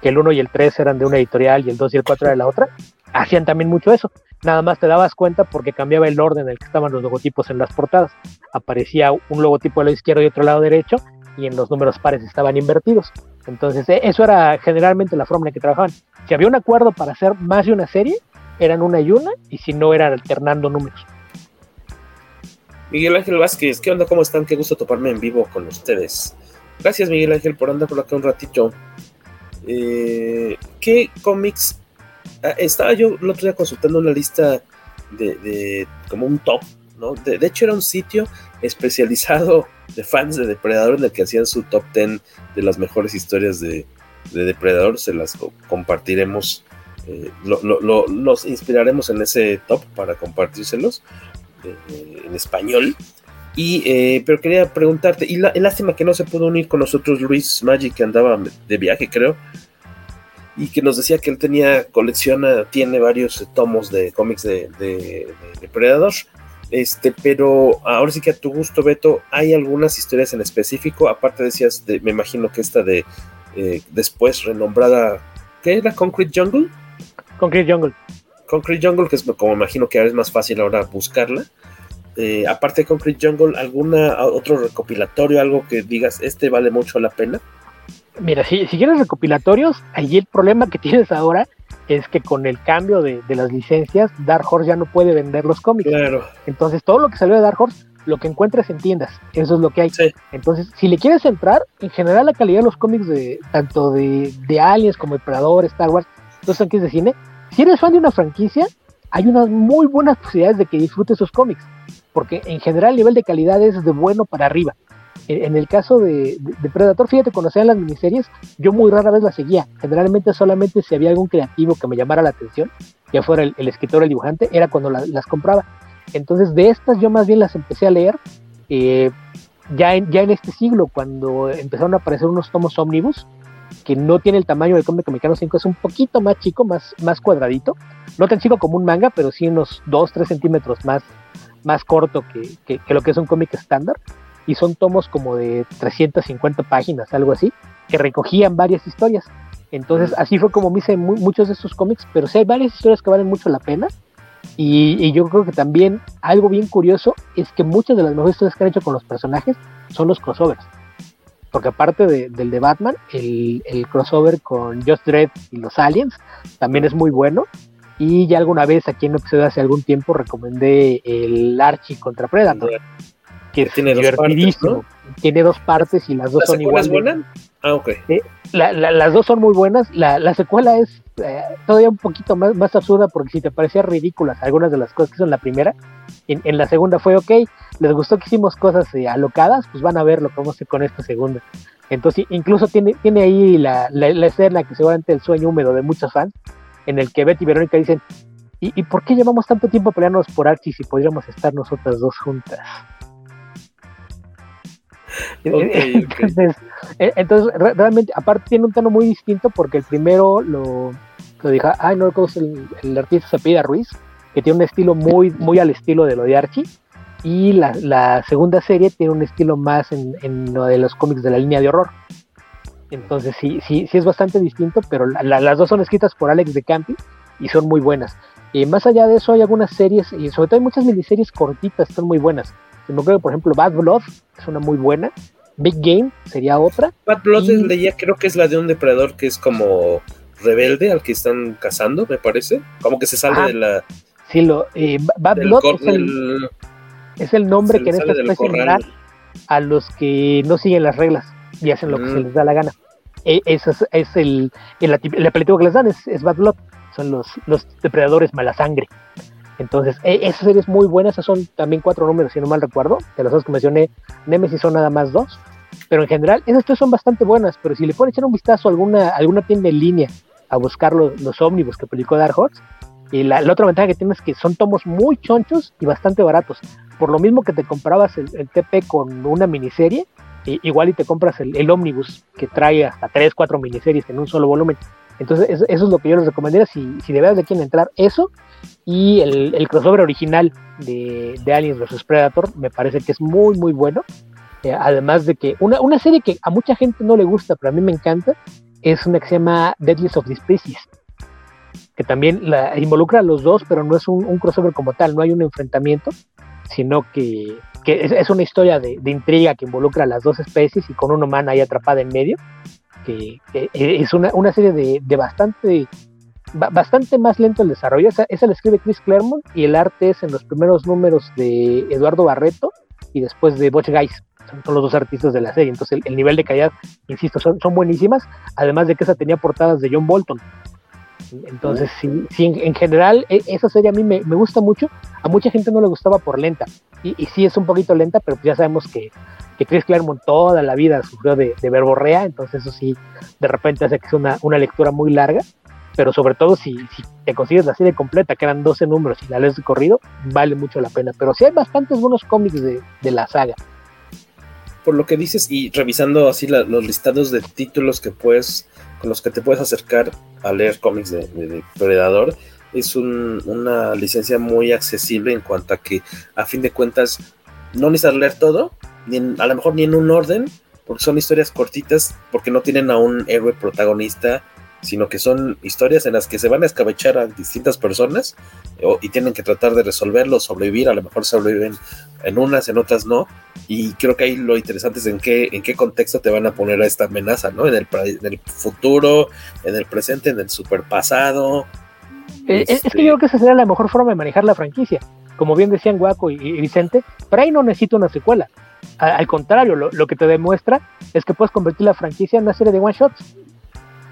que el 1 y el 3 eran de una editorial y el 2 y el 4 era de la otra, hacían también mucho eso. Nada más te dabas cuenta porque cambiaba el orden en el que estaban los logotipos en las portadas. Aparecía un logotipo del lado izquierdo y otro lado derecho, y en los números pares estaban invertidos. Entonces, e, eso era generalmente la forma en que trabajaban. Si había un acuerdo para hacer más de una serie, eran una y una, y si no, eran alternando números. Miguel Ángel Vázquez, ¿qué onda? ¿Cómo están? Qué gusto toparme en vivo con ustedes. Gracias, Miguel Ángel, por andar por acá un ratito. Eh, ¿Qué cómics? Ah, estaba yo el otro día consultando una lista de, como un top, ¿no? De, hecho era un sitio especializado de fans de Depredador en el que hacían su top 10 de las mejores historias de, Depredador, se las compartiremos, eh, los inspiraremos en ese top para compartírselos eh, en español. Y, eh, pero quería preguntarte, y la, lástima que no se pudo unir con nosotros Luis Magic, que andaba de viaje, creo, y que nos decía que él tenía, colecciona, tiene varios tomos de cómics de, de, Predador. Este, pero ahora sí que a tu gusto, Beto, ¿hay algunas historias en específico? Aparte decías, de, me imagino que esta de eh, después renombrada, ¿qué era? Concrete Jungle. Concrete Jungle. Concrete Jungle, que es como imagino que ahora es más fácil ahora buscarla. Eh, aparte de Concrete Jungle, ¿alguna otro recopilatorio, algo que digas, este vale mucho la pena? Mira, si, si quieres recopilatorios, ahí el problema que tienes ahora es que con el cambio de, las licencias, Dark Horse ya no puede vender los cómics. Claro. Entonces, todo lo que salió de Dark Horse, lo que encuentras en tiendas, eso es lo que hay. Entonces, si le quieres entrar, en general la calidad de los cómics de tanto de, de Aliens como de Predador, Star Wars, los franquicias de cine, si eres fan de una franquicia, hay unas muy buenas posibilidades de que disfrutes esos cómics porque en general el nivel de calidad es de bueno para arriba. En, el caso de, Predator, fíjate, cuando hacían las miniseries, yo muy rara vez las seguía. Generalmente solamente si había algún creativo que me llamara la atención, ya fuera el, escritor o el dibujante, era cuando las compraba. Entonces de estas yo más bien las empecé a leer eh, ya, en, este siglo, cuando empezaron a aparecer unos tomos ómnibus, que no tiene el tamaño del cómic americano 5, es un poquito más chico, más, cuadradito. No tan chico como un manga, pero sí unos 2-3 centímetros más corto que, lo que es un cómic estándar, y son tomos como de 350 páginas, algo así, que recogían varias historias. Entonces, así fue como me hice muchos de estos cómics, pero sí hay varias historias que valen mucho la pena. Y, yo creo que también algo bien curioso es que muchas de las mejores historias que han hecho con los personajes son los crossovers. Porque aparte del de Batman, el, el, crossover con Just Dread y los Aliens también es muy bueno. Y ya alguna vez aquí en un episodio hace algún tiempo recomendé el Archie contra Predator, que es tiene divertidísimo. Tiene dos partes y las dos son iguales. buena? Ah, ok. Eh, las dos son muy buenas. La, secuela es eh, todavía un poquito más, más absurda porque si te parecían ridículas algunas de las cosas que hizo en la primera, en, la segunda fue ok, les gustó que hicimos cosas eh, alocadas, pues van a ver lo que vamos a hacer con esta segunda. Entonces, incluso tiene, tiene ahí la, la, escena que seguramente el sueño húmedo de muchos fans, en el que Betty y Verónica dicen, ¿y, por qué llevamos tanto tiempo peleándonos por Archie si podríamos estar nosotras dos juntas? Eh, entonces, realmente, aparte tiene un tono muy distinto porque el primero lo, lo dijo, ay, no recuerdo el, el artista se pide Ruiz, que tiene un estilo muy, muy al estilo de lo de Archie, y la, la segunda serie tiene un estilo más en, en, lo de los cómics de la línea de horror. Entonces sí, sí, sí es bastante distinto, pero las dos son escritas por Alex de Campi y son muy buenas. Y más allá de eso hay algunas series, y sobre todo hay muchas miniseries cortitas, son muy buenas. Se me ocurre, por ejemplo, Bad Blood, es una muy buena. Big Game sería otra. Bad Blood es leía, creo que es la de un depredador que es como rebelde al que están cazando, me parece. Como que se sale de la. Sí, lo, eh, Bad Blood es el, nombre que en esta especie da a los que no siguen las reglas y hacen lo que se mm. les da la gana. E, eso es, el, el, el, apelativo que les dan, es, Bad Blood, son los, los depredadores mala sangre. Entonces, e, esas series muy buenas, esas son también cuatro números, si no mal recuerdo, de las dos que mencioné, Nemesis son nada más dos, pero en general, esas tres son bastante buenas, pero si le ponen echar un vistazo a alguna, alguna tienda en línea a buscar los, los ómnibus que publicó Dark Horse, y la, otra ventaja que tiene es que son tomos muy chonchos y bastante baratos. Por lo mismo que te comprabas el, el TP con una miniserie, igual y te compras el, el ómnibus que trae hasta 3, 4 miniseries en un solo volumen. Entonces, eso, es lo que yo les recomendaría si, si de verdad le quieren entrar eso y el, el crossover original de, de, Aliens vs Predator me parece que es muy, muy bueno. Eh, además de que una, una, serie que a mucha gente no le gusta, pero a mí me encanta, es una que se llama Deadliest of the Species, que también la, involucra a los dos, pero no es un, un crossover como tal, no hay un enfrentamiento, sino que que es, una historia de, intriga que involucra a las dos especies y con una humana ahí atrapada en medio, que, es una, serie de, bastante bastante más lento el desarrollo. Esa, esa la escribe Chris Claremont y el arte es en los primeros números de Eduardo Barreto y después de Butch Guys. Son, los dos artistas de la serie. Entonces el, nivel de calidad, insisto, son, son buenísimas. Además de que esa tenía portadas de John Bolton. Entonces, sí, sí en, general, e, esa serie a mí me, me, gusta mucho. A mucha gente no le gustaba por lenta. Y, y sí es un poquito lenta, pero pues ya sabemos que, que Chris Claremont toda la vida sufrió de, de, verborrea. Entonces, eso sí, de repente hace que sea una, lectura muy larga. Pero sobre todo, si, si, te consigues la serie completa, que eran 12 números y la lees de corrido, vale mucho la pena. Pero sí hay bastantes buenos cómics de, la saga por lo que dices y revisando así los listados de títulos que puedes con los que te puedes acercar a leer cómics de, de, Predador es un, una licencia muy accesible en cuanto a que a fin de cuentas no necesitas leer todo ni en, a lo mejor ni en un orden porque son historias cortitas porque no tienen a un héroe protagonista sino que son historias en las que se van a escabechar a distintas personas y tienen que tratar de resolverlo, sobrevivir, a lo mejor sobreviven en unas, en otras no, y creo que ahí lo interesante es en qué, en qué contexto te van a poner a esta amenaza, ¿no? En el, en el futuro, en el presente, en el superpasado. Eh, Es que yo creo que esa sería la mejor forma de manejar la franquicia. Como bien decían Guaco y, Vicente, pero ahí no necesita una secuela. Al contrario, lo, que te demuestra es que puedes convertir la franquicia en una serie de one shots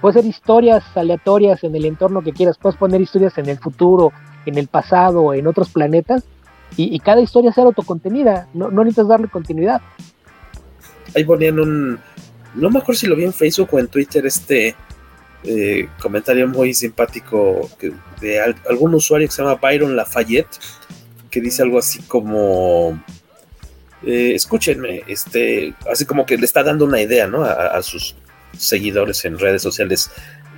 Puedes hacer historias aleatorias en el entorno que quieras, puedes poner historias en el futuro, en el pasado, en otros planetas, y, cada historia sea autocontenida, no, no necesitas darle continuidad. Ahí ponían un, no me acuerdo si lo vi en Facebook o en Twitter, este eh, comentario muy simpático de algún usuario que se llama Byron Lafayette, que dice algo así como, eh, escúchenme, este, así como que le está dando una idea, ¿no? a sus seguidores en redes sociales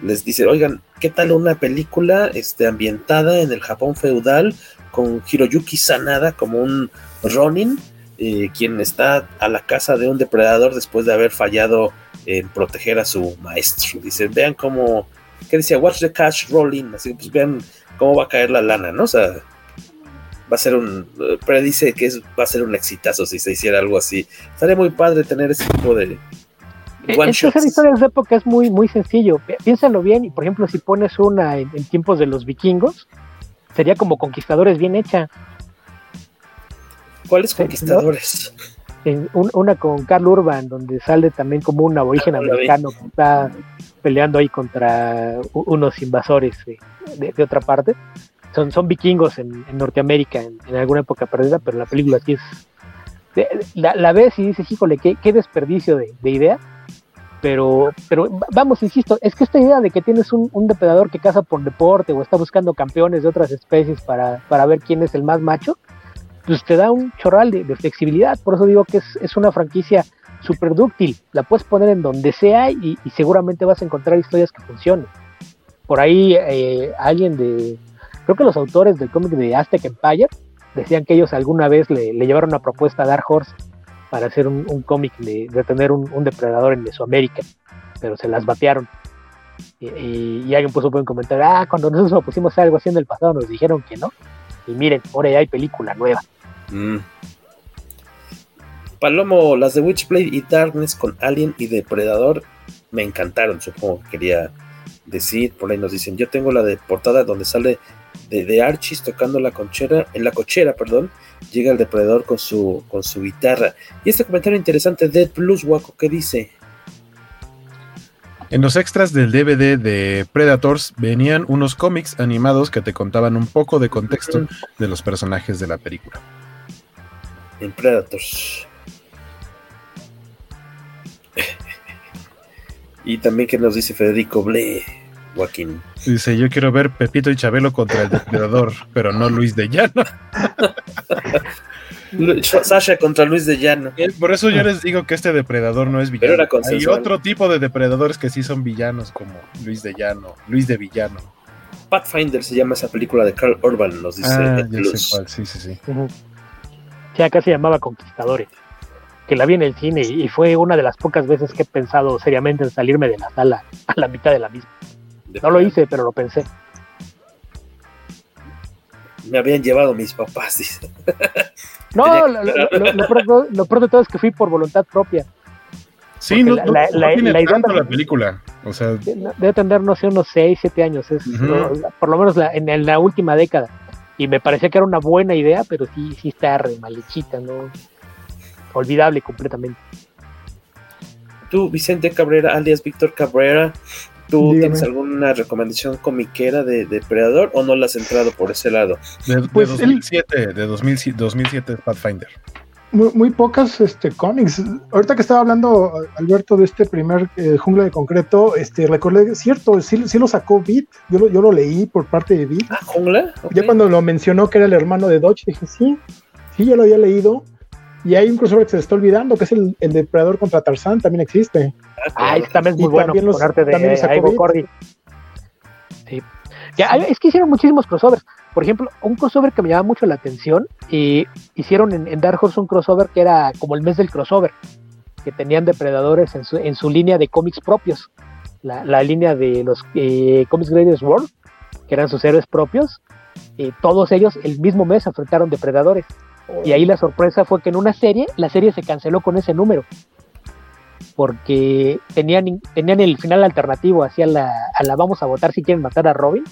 les dice, oigan, ¿qué tal una película este, ambientada en el Japón feudal con Hiroyuki Sanada como un Ronin, eh, quien está a la casa de un depredador después de haber fallado en proteger a su maestro? Dice, vean cómo, ¿qué decía? Watch the cash rolling, así pues vean cómo va a caer la lana, ¿no? O sea, va a ser un, eh, predice que es, va a ser un exitazo si se hiciera algo así. Estaría muy padre tener ese tipo de one es esa historia de época es muy, muy sencillo. Piénsalo bien, y por ejemplo, si pones una en, tiempos de los vikingos, sería como Conquistadores bien hecha. ¿Cuáles Conquistadores? una con Carl Urban, donde sale también como un aborigen ah, americano que está peleando ahí contra unos invasores de, otra parte. Son, vikingos en, Norteamérica en, alguna época perdida, pero la película aquí es. La, ves y dices, híjole, qué, desperdicio de, de idea pero, pero vamos, insisto, es que esta idea de que tienes un, depredador que caza por deporte o está buscando campeones de otras especies para, para ver quién es el más macho, pues te da un chorral de, flexibilidad. Por eso digo que es, una franquicia súper dúctil. La puedes poner en donde sea y, seguramente vas a encontrar historias que funcionen. Por ahí eh, alguien de, creo que los autores del cómic de Aztec Empire decían que ellos alguna vez le, le llevaron una propuesta a Dark Horse para hacer un, cómic de, tener un, depredador en Mesoamérica, pero se las batearon. Y, alguien puso un comentario, ah, cuando nosotros pusimos algo así en el pasado nos dijeron que no. Y miren, ahora ya hay película nueva. Mm. Palomo, las de Witchblade y Darkness con Alien y Depredador me encantaron, supongo que quería decir. Por ahí nos dicen, yo tengo la de portada donde sale de, de Archis tocando la conchera, en la cochera, perdón, llega el depredador con su, con su guitarra. Y este comentario interesante de Plus Waco, ¿qué dice? En los extras del DVD de Predators venían unos cómics animados que te contaban un poco de contexto de los personajes de la película. En Predators. y también que nos dice Federico Ble. Joaquín. Dice, yo quiero ver Pepito y Chabelo contra el depredador, pero no Luis de Llano. Sasha contra Luis de Llano. Por eso yo les digo que este depredador no es villano. Hay otro tipo de depredadores que sí son villanos, como Luis de Llano, Luis de Villano. Pathfinder se llama esa película de Carl Urban, nos dice. Ah, sí, sí, sí. Sí, acá se llamaba Conquistadores que la vi en el cine y fue una de las pocas veces que he pensado seriamente en salirme de la sala a la mitad de la misma. No lo hice, pero lo pensé. Me habían llevado mis papás, dice. No, lo, lo, peor de todo es que fui por voluntad propia. Sí, no, la, la, la, idea la película. O sea, debe tener, no sé, unos 6, 7 años. Es, por lo menos en, la última década. Y me parecía que era una buena idea, pero sí, sí está re malechita, ¿no? Olvidable completamente. Tú, Vicente Cabrera, alias Víctor Cabrera, ¿Tú tienes alguna recomendación comiquera de Depredador o no la has entrado por ese lado? De, pues 2007, de 2007, Pathfinder. Muy, muy, pocas este, cómics. Ahorita que estaba hablando Alberto de este primer eh, Jungla de Concreto, este, recordé, cierto, sí, sí lo sacó Beat, yo lo, yo lo leí por parte de Beat. Ah, Jungla. Ya cuando lo mencionó que era el hermano de Dodge, dije, sí, sí, yo lo había leído. Y hay un crossover que se está olvidando, que es el, el Depredador contra Tarzán, también existe. Ah, también es muy bueno los, arte de Ivo Cordy. Sí. es que hicieron muchísimos crossovers. Por ejemplo, un crossover que me llamaba mucho la atención, y hicieron en, Dark Horse un crossover que era como el mes del crossover, que tenían depredadores en su, en su línea de cómics propios, la, la línea de los eh, Comics Greatest World, que eran sus héroes propios, eh, todos ellos el mismo mes enfrentaron depredadores. Y ahí la sorpresa fue que en una serie, la serie se canceló con ese número. Porque tenían, tenían el final alternativo, hacia la, a la vamos a votar si quieren matar a Robin.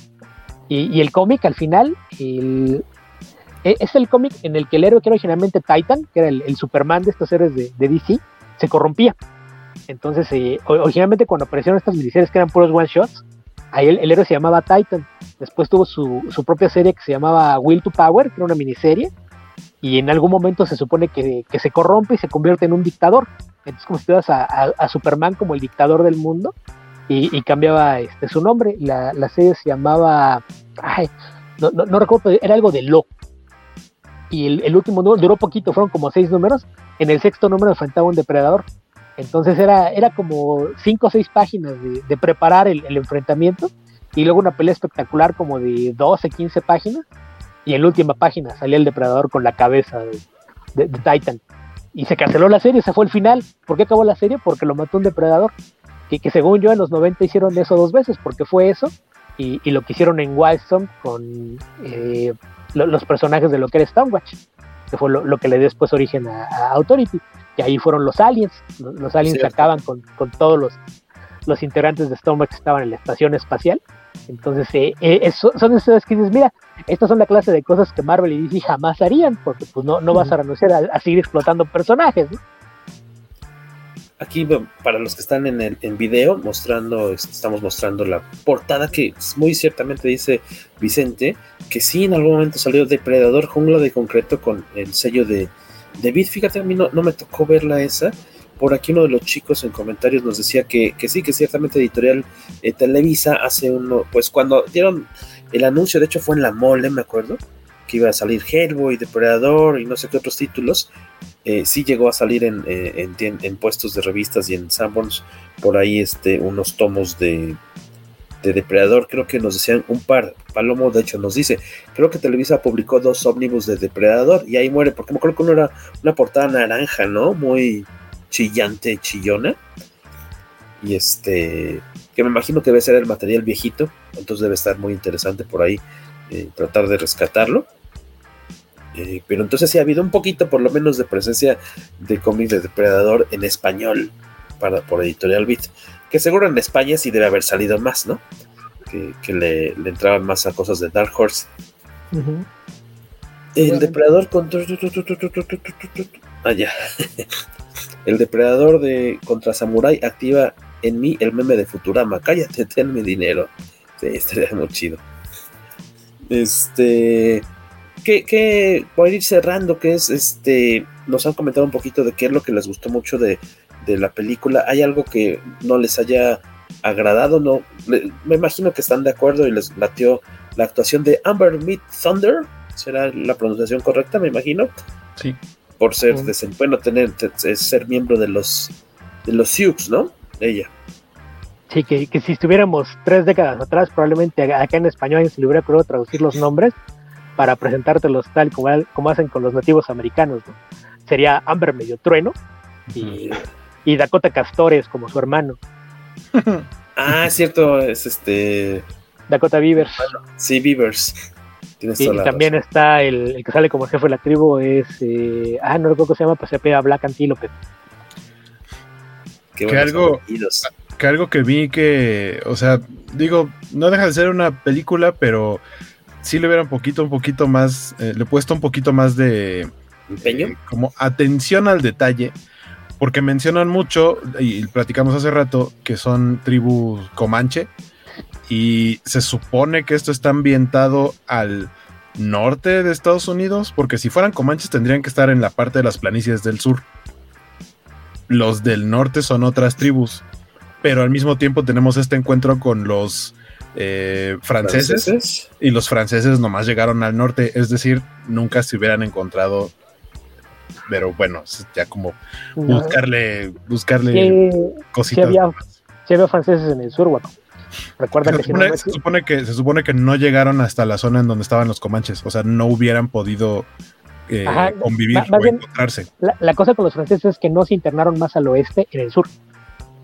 Y, el cómic al final, e, es el cómic en el que el héroe que era originalmente Titan, que era el, Superman de estos héroes de, DC, se corrompía. Entonces, eh, originalmente cuando aparecieron estas miniseries que eran puros one shots, ahí el, héroe se llamaba Titan. Después tuvo su, su, propia serie que se llamaba Will to Power, que era una miniserie, y en algún momento se supone que, se corrompe y se convierte en un dictador. Entonces como si te a, a, Superman como el dictador del mundo y, cambiaba este, su nombre. La, la, serie se llamaba, ay, no, no, recuerdo, era algo de Lo. Y el, último número duró poquito, fueron como seis números. En el sexto número enfrentaba un depredador. Entonces era, era como cinco o seis páginas de, preparar el, el, enfrentamiento y luego una pelea espectacular como de 12, 15 páginas y en la última página salía el depredador con la cabeza de, Titan. Y se canceló la serie, se fue el final. ¿Por qué acabó la serie? Porque lo mató un depredador. Que, que según yo en los 90 hicieron eso dos veces, porque fue eso. y, lo que hicieron en Wildstorm con eh, los personajes de lo que era Stonewatch, que fue lo, que le dio después origen a, Authority, y ahí fueron los aliens, los, aliens que acaban con, todos los, los integrantes de Stonewatch que estaban en la estación espacial. Entonces, eh, eh, son esas que dices, mira, estas son la clase de cosas que Marvel y DC jamás harían, porque pues no, no vas a renunciar a, seguir explotando personajes. Aquí, para los que están en el en video, mostrando, estamos mostrando la portada que muy ciertamente dice Vicente, que sí en algún momento salió Depredador Jungla de Concreto con el sello de, de Fíjate, a mí no, no me tocó verla esa, por aquí uno de los chicos en comentarios nos decía que, sí, que ciertamente Editorial eh, Televisa hace uno, pues cuando dieron el anuncio, de hecho fue en la mole, me acuerdo, que iba a salir Hellboy, Depredador y no sé qué otros títulos, eh, sí llegó a salir en, eh, en, puestos de revistas y en Sanborns por ahí este, unos tomos de, de Depredador, creo que nos decían un par, Palomo de hecho nos dice, creo que Televisa publicó dos ómnibus de Depredador y ahí muere, porque me acuerdo que uno era una portada naranja, ¿no? Muy chillante, chillona. Y este, que me imagino que debe ser el material viejito, entonces debe estar muy interesante por ahí eh, tratar de rescatarlo. Eh, pero entonces sí ha habido un poquito, por lo menos, de presencia de cómics de Depredador en español para, por Editorial Beat. Que seguro en España sí debe haber salido más, ¿no? Que, le, entraban más a cosas de Dark Horse. El Depredador con. Ah, ya. El depredador de contra Samurai activa en mí el meme de Futurama. Cállate, ten mi dinero. Estaría muy chido. Este. Que, voy a ir cerrando, que es este. Nos han comentado un poquito de qué es lo que les gustó mucho de, la película. ¿Hay algo que no les haya agradado? No, me imagino que están de acuerdo y les latió la actuación de Amber Meat Thunder. ¿Será la pronunciación correcta? Me imagino. Sí por ser bueno tener ser miembro de los de los Sioux, ¿no? Ella. Sí, que, si estuviéramos tres décadas atrás, probablemente acá en español se le hubiera podido traducir los nombres para presentártelos tal como, como hacen con los nativos americanos. ¿no? Sería Amber Medio Trueno y, y Dakota Castores como su hermano. ah, es cierto, es este. Dakota Beavers. Sí, Beavers y también está el, que sale como jefe de la tribu, es. Eh, ah, no recuerdo cómo se llama, pues se pega Black Antelope. que algo, que algo que vi que, o sea, digo, no deja de ser una película, pero sí le hubiera un poquito, un poquito más, eh, le he puesto un poquito más de empeño, eh, como atención al detalle, porque mencionan mucho, y platicamos hace rato, que son tribus comanche, y se supone que esto está ambientado al norte de Estados Unidos, porque si fueran comanches tendrían que estar en la parte de las planicies del sur. Los del norte son otras tribus, pero al mismo tiempo tenemos este encuentro con los eh, franceses, y los franceses nomás llegaron al norte, es decir, nunca se hubieran encontrado. Pero bueno, ya como buscarle, buscarle cositas. había, franceses en el sur, bueno. Recuerda se, que supone, se, supone que se supone que no llegaron hasta la zona en donde estaban los comanches, o sea, no hubieran podido eh, convivir o encontrarse. La, cosa con los franceses es que no se internaron más al oeste en el sur,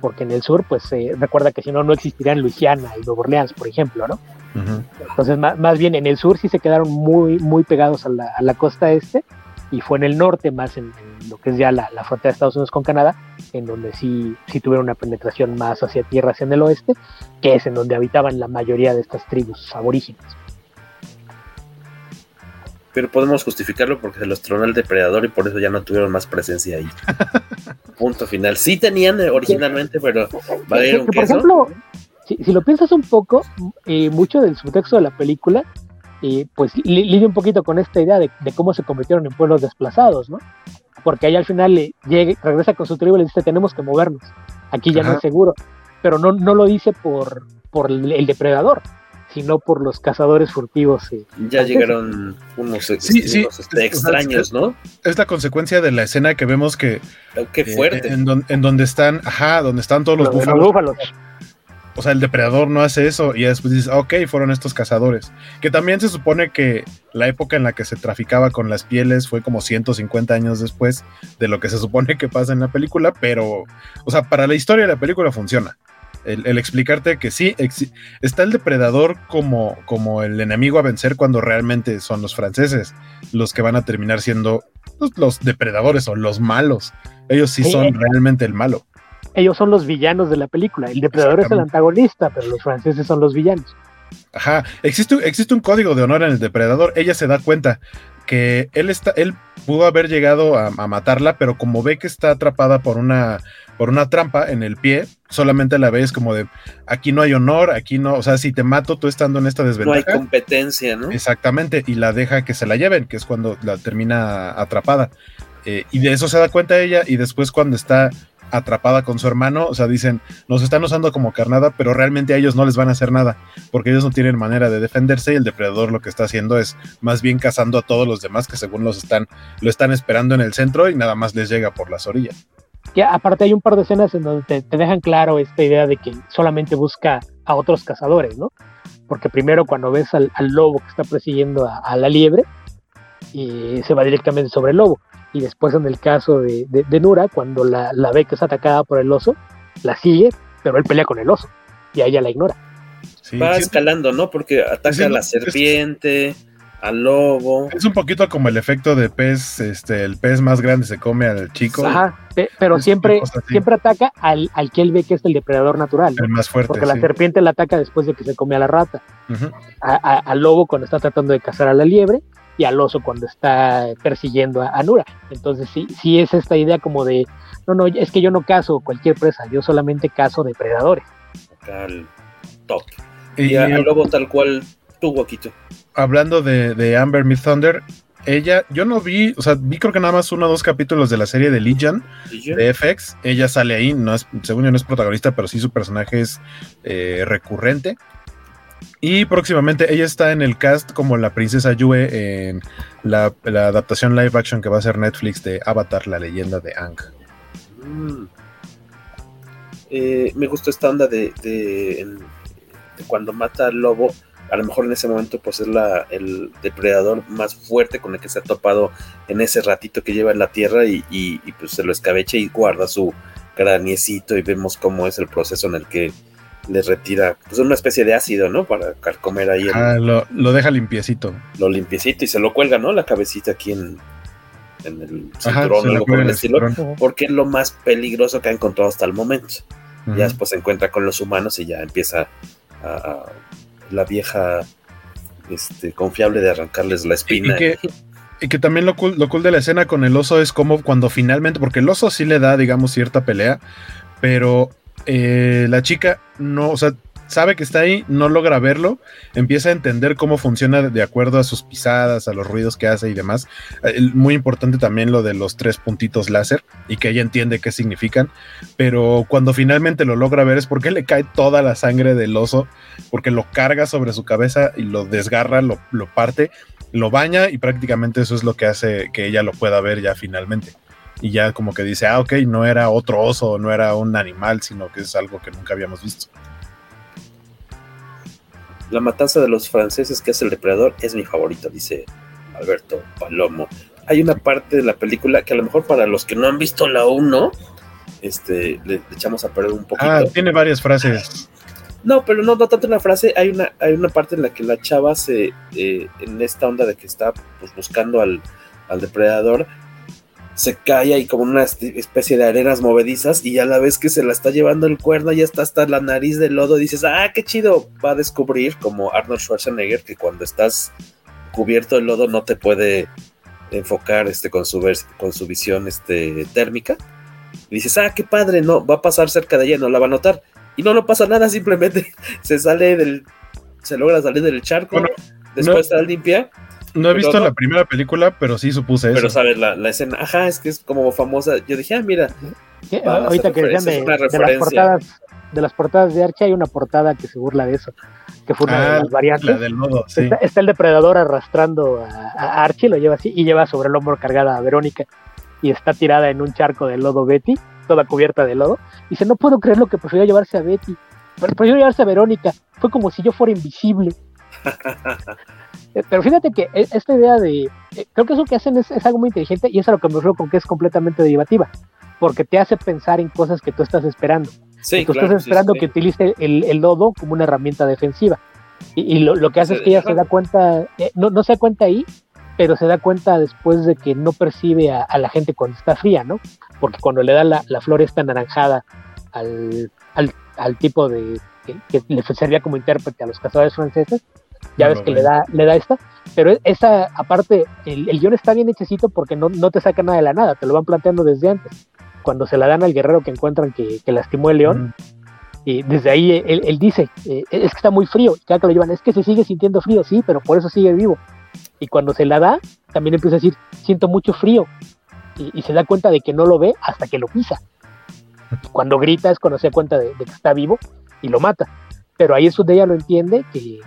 porque en el sur, pues eh, recuerda que si no, no existirían Luisiana y Nueva Orleans, por ejemplo, ¿no? Entonces, más, bien en el sur sí se quedaron muy, muy pegados a la, a la costa este y fue en el norte, más en, lo que es ya la, frontera de Estados Unidos con Canadá, en donde sí, sí tuvieron una penetración más hacia tierra, hacia el oeste, que es en donde habitaban la mayoría de estas tribus aborígenes. Pero podemos justificarlo porque se los tronó el depredador y por eso ya no tuvieron más presencia ahí. Punto final. Sí tenían originalmente, pero valieron Por ejemplo, si, lo piensas un poco, eh, mucho del subtexto de la película y pues lidia un poquito con esta idea de, cómo se convirtieron en pueblos desplazados, ¿no? Porque ahí al final le llega, regresa con su tribu y le dice, tenemos que movernos, aquí ya no es seguro, pero no, no lo dice por, por el, depredador, sino por los cazadores furtivos. ya llegaron unos, este, extraños, ¿no? Es la consecuencia de la escena que vemos que... Oh, qué fuerte. en, donde están, ajá, donde están todos los, búfalos o sea, el depredador no hace eso y después dices, ok, fueron estos cazadores. Que también se supone que la época en la que se traficaba con las pieles fue como 150 años después de lo que se supone que pasa en la película, pero, o sea, para la historia de la película funciona. el, explicarte que sí, está el depredador como, como el enemigo a vencer cuando realmente son los franceses los que van a terminar siendo pues, los depredadores o los malos. Ellos sí son realmente el malo. Ellos son los villanos de la película. El depredador es el antagonista, pero los franceses son los villanos. Ajá, existe, existe un código de honor en el depredador. Ella se da cuenta que él está, él pudo haber llegado a, matarla, pero como ve que está atrapada por una, por una trampa en el pie, solamente la ves como de aquí no hay honor, aquí no, o sea, si te mato tú estando en esta desventaja. No hay competencia, ¿no? Exactamente, y la deja que se la lleven, que es cuando la termina atrapada. Eh, y de eso se da cuenta ella, y después cuando está atrapada con su hermano, o sea, dicen, nos están usando como carnada, pero realmente a ellos no les van a hacer nada, porque ellos no tienen manera de defenderse y el depredador lo que está haciendo es más bien cazando a todos los demás que según los están, lo están esperando en el centro y nada más les llega por las orillas. Ya, aparte hay un par de escenas en donde te, dejan claro esta idea de que solamente busca a otros cazadores, ¿no? Porque primero cuando ves al, lobo que está persiguiendo a, la liebre, y se va directamente sobre el lobo y después en el caso de, Nura, cuando la, ve que es atacada por el oso, la sigue, pero él pelea con el oso y a ella la ignora. Va escalando, ¿no? Porque ataca a la serpiente, al lobo. Es un poquito como el efecto de pez, este, el pez más grande se come al chico. Ajá, pero siempre, siempre ataca al, al, que él ve que es el depredador natural. El más fuerte. Porque la serpiente la ataca después de que se come a la rata. al lobo cuando está tratando de cazar a la liebre y al oso cuando está persiguiendo a, Nura. Entonces sí, sí es esta idea como de, no, no, es que yo no caso cualquier presa, yo solamente caso depredadores. Tal top. Y, al lobo tal cual tu Guaquito. Hablando de, de Amber Myth Thunder, ella, yo no vi, o sea, vi creo que nada más uno o dos capítulos de la serie de Legion, de FX. Ella sale ahí, no es, según yo no es protagonista, pero sí su personaje es eh, recurrente. Y próximamente ella está en el cast como la princesa Yue en la, adaptación live action que va a hacer Netflix de Avatar, la leyenda de Ang. Mm. Eh, me gustó esta onda de, cuando mata al lobo. A lo mejor en ese momento pues es la, el depredador más fuerte con el que se ha topado en ese ratito que lleva en la tierra y, y pues se lo escabecha y guarda su craniecito y vemos cómo es el proceso en el que le retira pues una especie de ácido, ¿no? Para comer ahí. ah, lo, deja limpiecito. Lo limpiecito y se lo cuelga, ¿no? La cabecita aquí en, en el cinturón o algo por el estilo. Porque es lo más peligroso que ha encontrado hasta el momento. Ya después se encuentra con los humanos y ya empieza a, la vieja este, confiable de arrancarles la espina. Y que, también lo cool, lo cool de la escena con el oso es como cuando finalmente, porque el oso sí le da, digamos, cierta pelea, pero eh, la chica no, o sea, sabe que está ahí, no logra verlo, empieza a entender cómo funciona de acuerdo a sus pisadas, a los ruidos que hace y demás. Eh, muy importante también lo de los tres puntitos láser y que ella entiende qué significan, pero cuando finalmente lo logra ver es porque le cae toda la sangre del oso, porque lo carga sobre su cabeza y lo desgarra, lo, lo parte, lo baña y prácticamente eso es lo que hace que ella lo pueda ver ya finalmente y ya como que dice, ah, ok, no era otro oso, no era un animal, sino que es algo que nunca habíamos visto. La matanza de los franceses que hace el depredador es mi favorita, dice Alberto Palomo. Hay una parte de la película que a lo mejor para los que no han visto la 1, este, le, echamos a perder un poquito. Ah, tiene varias frases. No, pero no, no tanto una frase, hay una, hay una parte en la que la chava se, eh, en esta onda de que está pues, buscando al, al depredador, se cae ahí como una especie de arenas movedizas y a la vez que se la está llevando el cuerno ya está hasta la nariz del lodo dices, ah, qué chido, va a descubrir como Arnold Schwarzenegger que cuando estás cubierto de lodo no te puede enfocar este, con, su, con su visión este, térmica. Y dices, ah, qué padre, no, va a pasar cerca de ella, no la va a notar. Y no, no pasa nada, simplemente se sale del, se logra salir del charco, después está limpia no he visto la primera película, pero sí supuse eso. Pero sabes, la, escena, ajá, es que es como famosa. Yo dije, ah, mira. ahorita que decían de, las portadas, de las portadas de Archie, hay una portada que se burla de eso. Que fue una de ah, las variantes. del nodo, está, el depredador arrastrando a, Archie, lo lleva así, y lleva sobre el hombro cargada a Verónica. Y está tirada en un charco de lodo Betty, toda cubierta de lodo. Y dice, no puedo creer lo que prefirió llevarse a Betty. Pero prefirió llevarse a Verónica. Fue como si yo fuera invisible. Eh, pero fíjate que e, esta idea de, eh, creo que eso que hacen es, algo muy inteligente y es a lo que me refiero con que es completamente derivativa, porque te hace pensar en cosas que tú estás esperando. Sí, tú estás esperando que utilice el, el, lodo como una herramienta defensiva. Y, lo, lo, que hace es que ella se da cuenta, eh, no, no se da cuenta ahí, pero se da cuenta después de que no percibe a, la gente cuando está fría, ¿no? Porque cuando le da la, la flor esta anaranjada al, al, al tipo de que, que, le servía como intérprete a los cazadores franceses, ya ves que le da, le da esta, pero esa, aparte, el, el guion está bien hechecito porque no, no, te saca nada de la nada, te lo van planteando desde antes. Cuando se la dan al guerrero que encuentran que, que lastimó el león, y desde ahí él, él dice, eh, es que está muy frío, y cada que lo llevan, es que se sigue sintiendo frío, sí, pero por eso sigue vivo. Y cuando se la da, también empieza a decir, siento mucho frío, y, y se da cuenta de que no lo ve hasta que lo pisa. Cuando grita es cuando se da cuenta de, de que está vivo y lo mata. Pero ahí es donde ella lo entiende, que,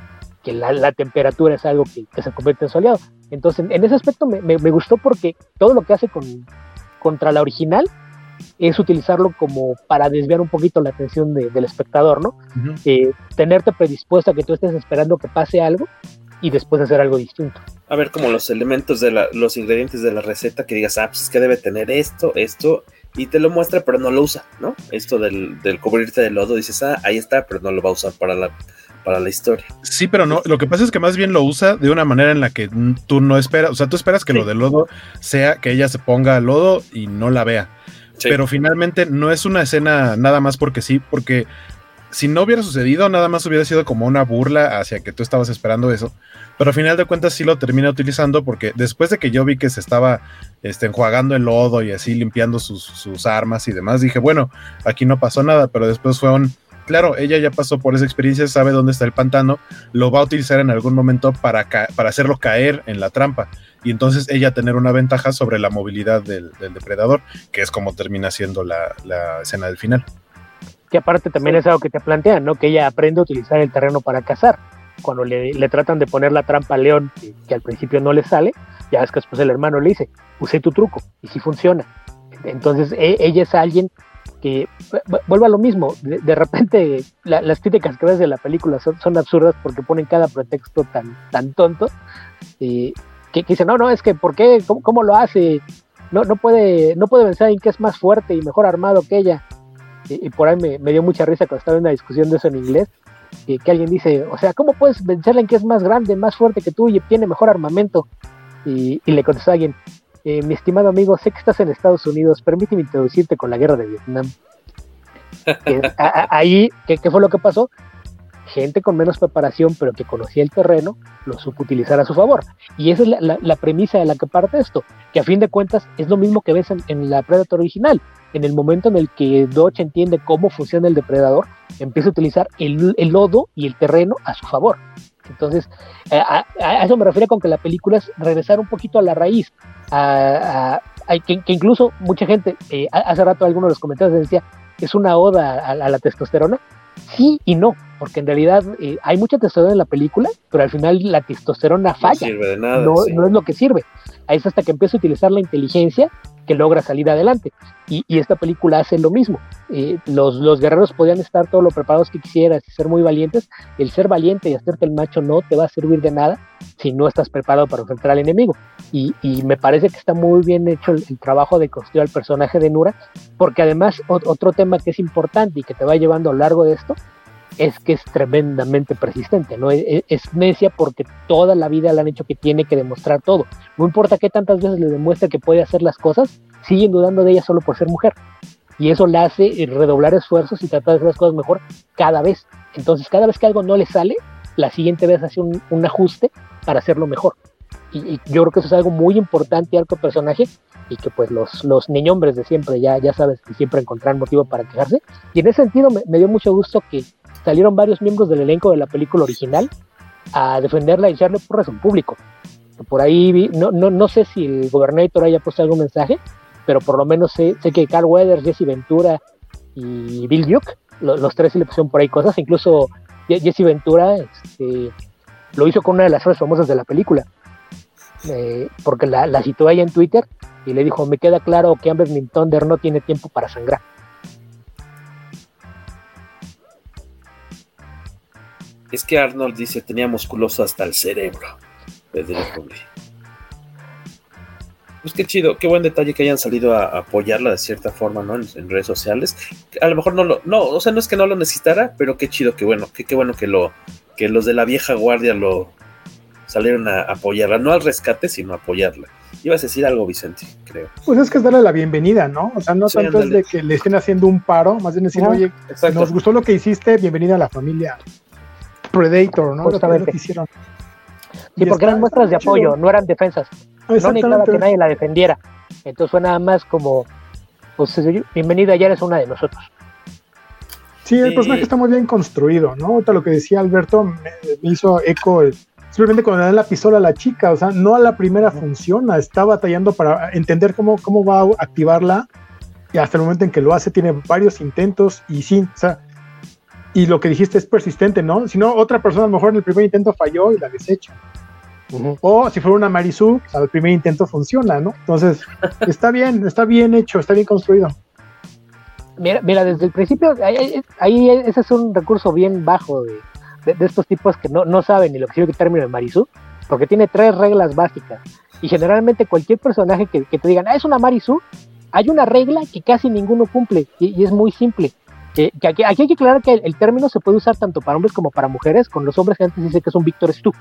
que la, la, temperatura es algo que, que, se convierte en soleado. Entonces, en ese aspecto me, me, me, gustó porque todo lo que hace con, contra la original es utilizarlo como para desviar un poquito la atención de, del espectador, ¿no? Uh -huh. eh, tenerte predispuesto a que tú estés esperando que pase algo y después hacer algo distinto. A ver, como los elementos de la, los ingredientes de la receta que digas, ah, pues es que debe tener esto, esto, y te lo muestra, pero no lo usa, ¿no? Esto del, del cubrirte de lodo, dices, ah, ahí está, pero no lo va a usar para la, para la historia. Sí, pero no, lo que pasa es que más bien lo usa de una manera en la que tú no esperas, o sea, tú esperas que sí. lo del lodo sea que ella se ponga lodo y no la vea. Sí. Pero finalmente no es una escena nada más porque sí, porque si no hubiera sucedido, nada más hubiera sido como una burla hacia que tú estabas esperando eso. Pero al final de cuentas sí lo termina utilizando porque después de que yo vi que se estaba este, enjuagando el lodo y así limpiando sus, sus armas y demás, dije, bueno, aquí no pasó nada, pero después fue un, claro, ella ya pasó por esa experiencia, sabe dónde está el pantano, lo va a utilizar en algún momento para, para hacerlo caer en la trampa. Y entonces ella tener una ventaja sobre la movilidad del, depredador, que es como termina siendo la, la, escena del final. Que aparte también es algo que te plantean, ¿no? Que ella aprende a utilizar el terreno para cazar. Cuando le, tratan de poner la trampa al león, que, al principio no le sale, ya es que después el hermano le dice, usé tu truco, y sí funciona. Entonces e, ella es alguien que vuelva a lo mismo, de, repente la, las críticas que ves de la película son, absurdas porque ponen cada pretexto tan, tan tonto y que, que no, no, es que ¿por qué? ¿Cómo, cómo lo hace? No, no, puede, no puede a alguien que es más fuerte y mejor armado que ella. Y, por ahí me, me, dio mucha risa cuando estaba en una discusión de eso en inglés, que, alguien dice, o sea, ¿cómo puedes a alguien que es más grande, más fuerte que tú y tiene mejor armamento? Y, y le contestó a alguien, eh, mi estimado amigo, sé que estás en Estados Unidos, permíteme introducirte con la guerra de Vietnam. que, a, a, ahí, ¿qué, ¿qué, fue lo que pasó? Gente con menos preparación, pero que conocía el terreno, lo supo utilizar a su favor. Y esa es la, la, la, premisa de la que parte esto, que a fin de cuentas es lo mismo que ves en, en la Predator original. En el momento en el que Dodge entiende cómo funciona el depredador, empieza a utilizar el, el lodo y el terreno a su favor. Entonces, a, a, eso me refiero con que la película es regresar un poquito a la raíz, a, a que, que, incluso mucha gente, eh, hace rato algunos de los comentarios decía, es una oda a, la testosterona. Sí y no, porque en realidad eh, hay mucha testosterona en la película, pero al final la testosterona falla. No, sirve de nada, no, sí. no es lo que sirve. Es hasta que empieza a utilizar la inteligencia que logra salir adelante. Y, esta película hace lo mismo. Eh, los, guerreros podían estar todo lo preparados que quisieras y ser muy valientes. El ser valiente y hacerte el macho no te va a servir de nada si no estás preparado para enfrentar al enemigo. Y, y me parece que está muy bien hecho el, el, trabajo de construir al personaje de Nura, porque además otro tema que es importante y que te va llevando a lo largo de esto es que es tremendamente persistente, ¿no? Es, es, necia porque toda la vida le han hecho que tiene que demostrar todo. No importa qué tantas veces le demuestre que puede hacer las cosas, siguen dudando de ella solo por ser mujer. Y eso la hace redoblar esfuerzos y tratar de hacer las cosas mejor cada vez. Entonces, cada vez que algo no le sale, la siguiente vez hace un, ajuste para hacerlo mejor. Y, y, yo creo que eso es algo muy importante al personaje y que pues los, los niñombres de siempre ya, ya sabes que siempre encontrarán motivo para quejarse. Y en ese sentido me dio mucho gusto que salieron varios miembros del elenco de la película original a defenderla y echarle porras en público. Por ahí vi, no, no, no sé si el gobernador haya puesto algún mensaje, pero por lo menos sé, sé que Carl Weathers, Jesse Ventura y Bill Duke, lo, los tres sí le pusieron por ahí cosas, incluso Jesse Ventura este, lo hizo con una de las frases famosas de la película, eh, porque la, la citó ella en Twitter y le dijo, me queda claro que Amber Thunder no tiene tiempo para sangrar. Es que Arnold dice tenía musculoso hasta el cerebro. Pues qué chido, qué buen detalle que hayan salido a, apoyarla de cierta forma, ¿no? En, redes sociales. A lo mejor no lo, no, o sea, no es que no lo necesitara, pero qué chido, qué bueno, qué, qué bueno que lo, que los de la vieja guardia lo salieron a apoyarla, no al rescate, sino a apoyarla. Ibas a decir algo, Vicente, creo. Pues es que es darle la bienvenida, ¿no? O sea, no tanto es de que le estén haciendo un paro, más bien decir, oye, nos gustó lo que hiciste, bienvenida a la familia Predator, ¿no? Lo que hicieron. Sí, porque eran muestras de apoyo, no eran defensas. No necesitaba que nadie la defendiera. Entonces fue nada más como, pues bienvenida, ya eres una de nosotros. Sí, el personaje está muy bien construido, ¿no? Ahorita lo que decía Alberto me, hizo eco simplemente cuando le dan la pistola a la chica, o sea, no a la primera funciona, está batallando para entender cómo, cómo va a activarla y hasta el momento en que lo hace tiene varios intentos y sí, o sea, y lo que dijiste es persistente, ¿no? Si no, otra persona a lo mejor en el primer intento falló y la desecha. O si fuera una Marisu, al primer intento funciona, ¿no? Entonces, está bien, está bien hecho, está bien construido. Mira, mira desde el principio, ahí, ese es un recurso bien bajo de, estos tipos que no, no saben ni lo que significa el término de Marisu, porque tiene tres reglas básicas. Y generalmente cualquier personaje que, te digan, ah, es una Marisu, hay una regla que casi ninguno cumple, y, es muy simple. Que, aquí, hay que aclarar que el, término se puede usar tanto para hombres como para mujeres. Con los hombres, antes dice que es un Víctor Stu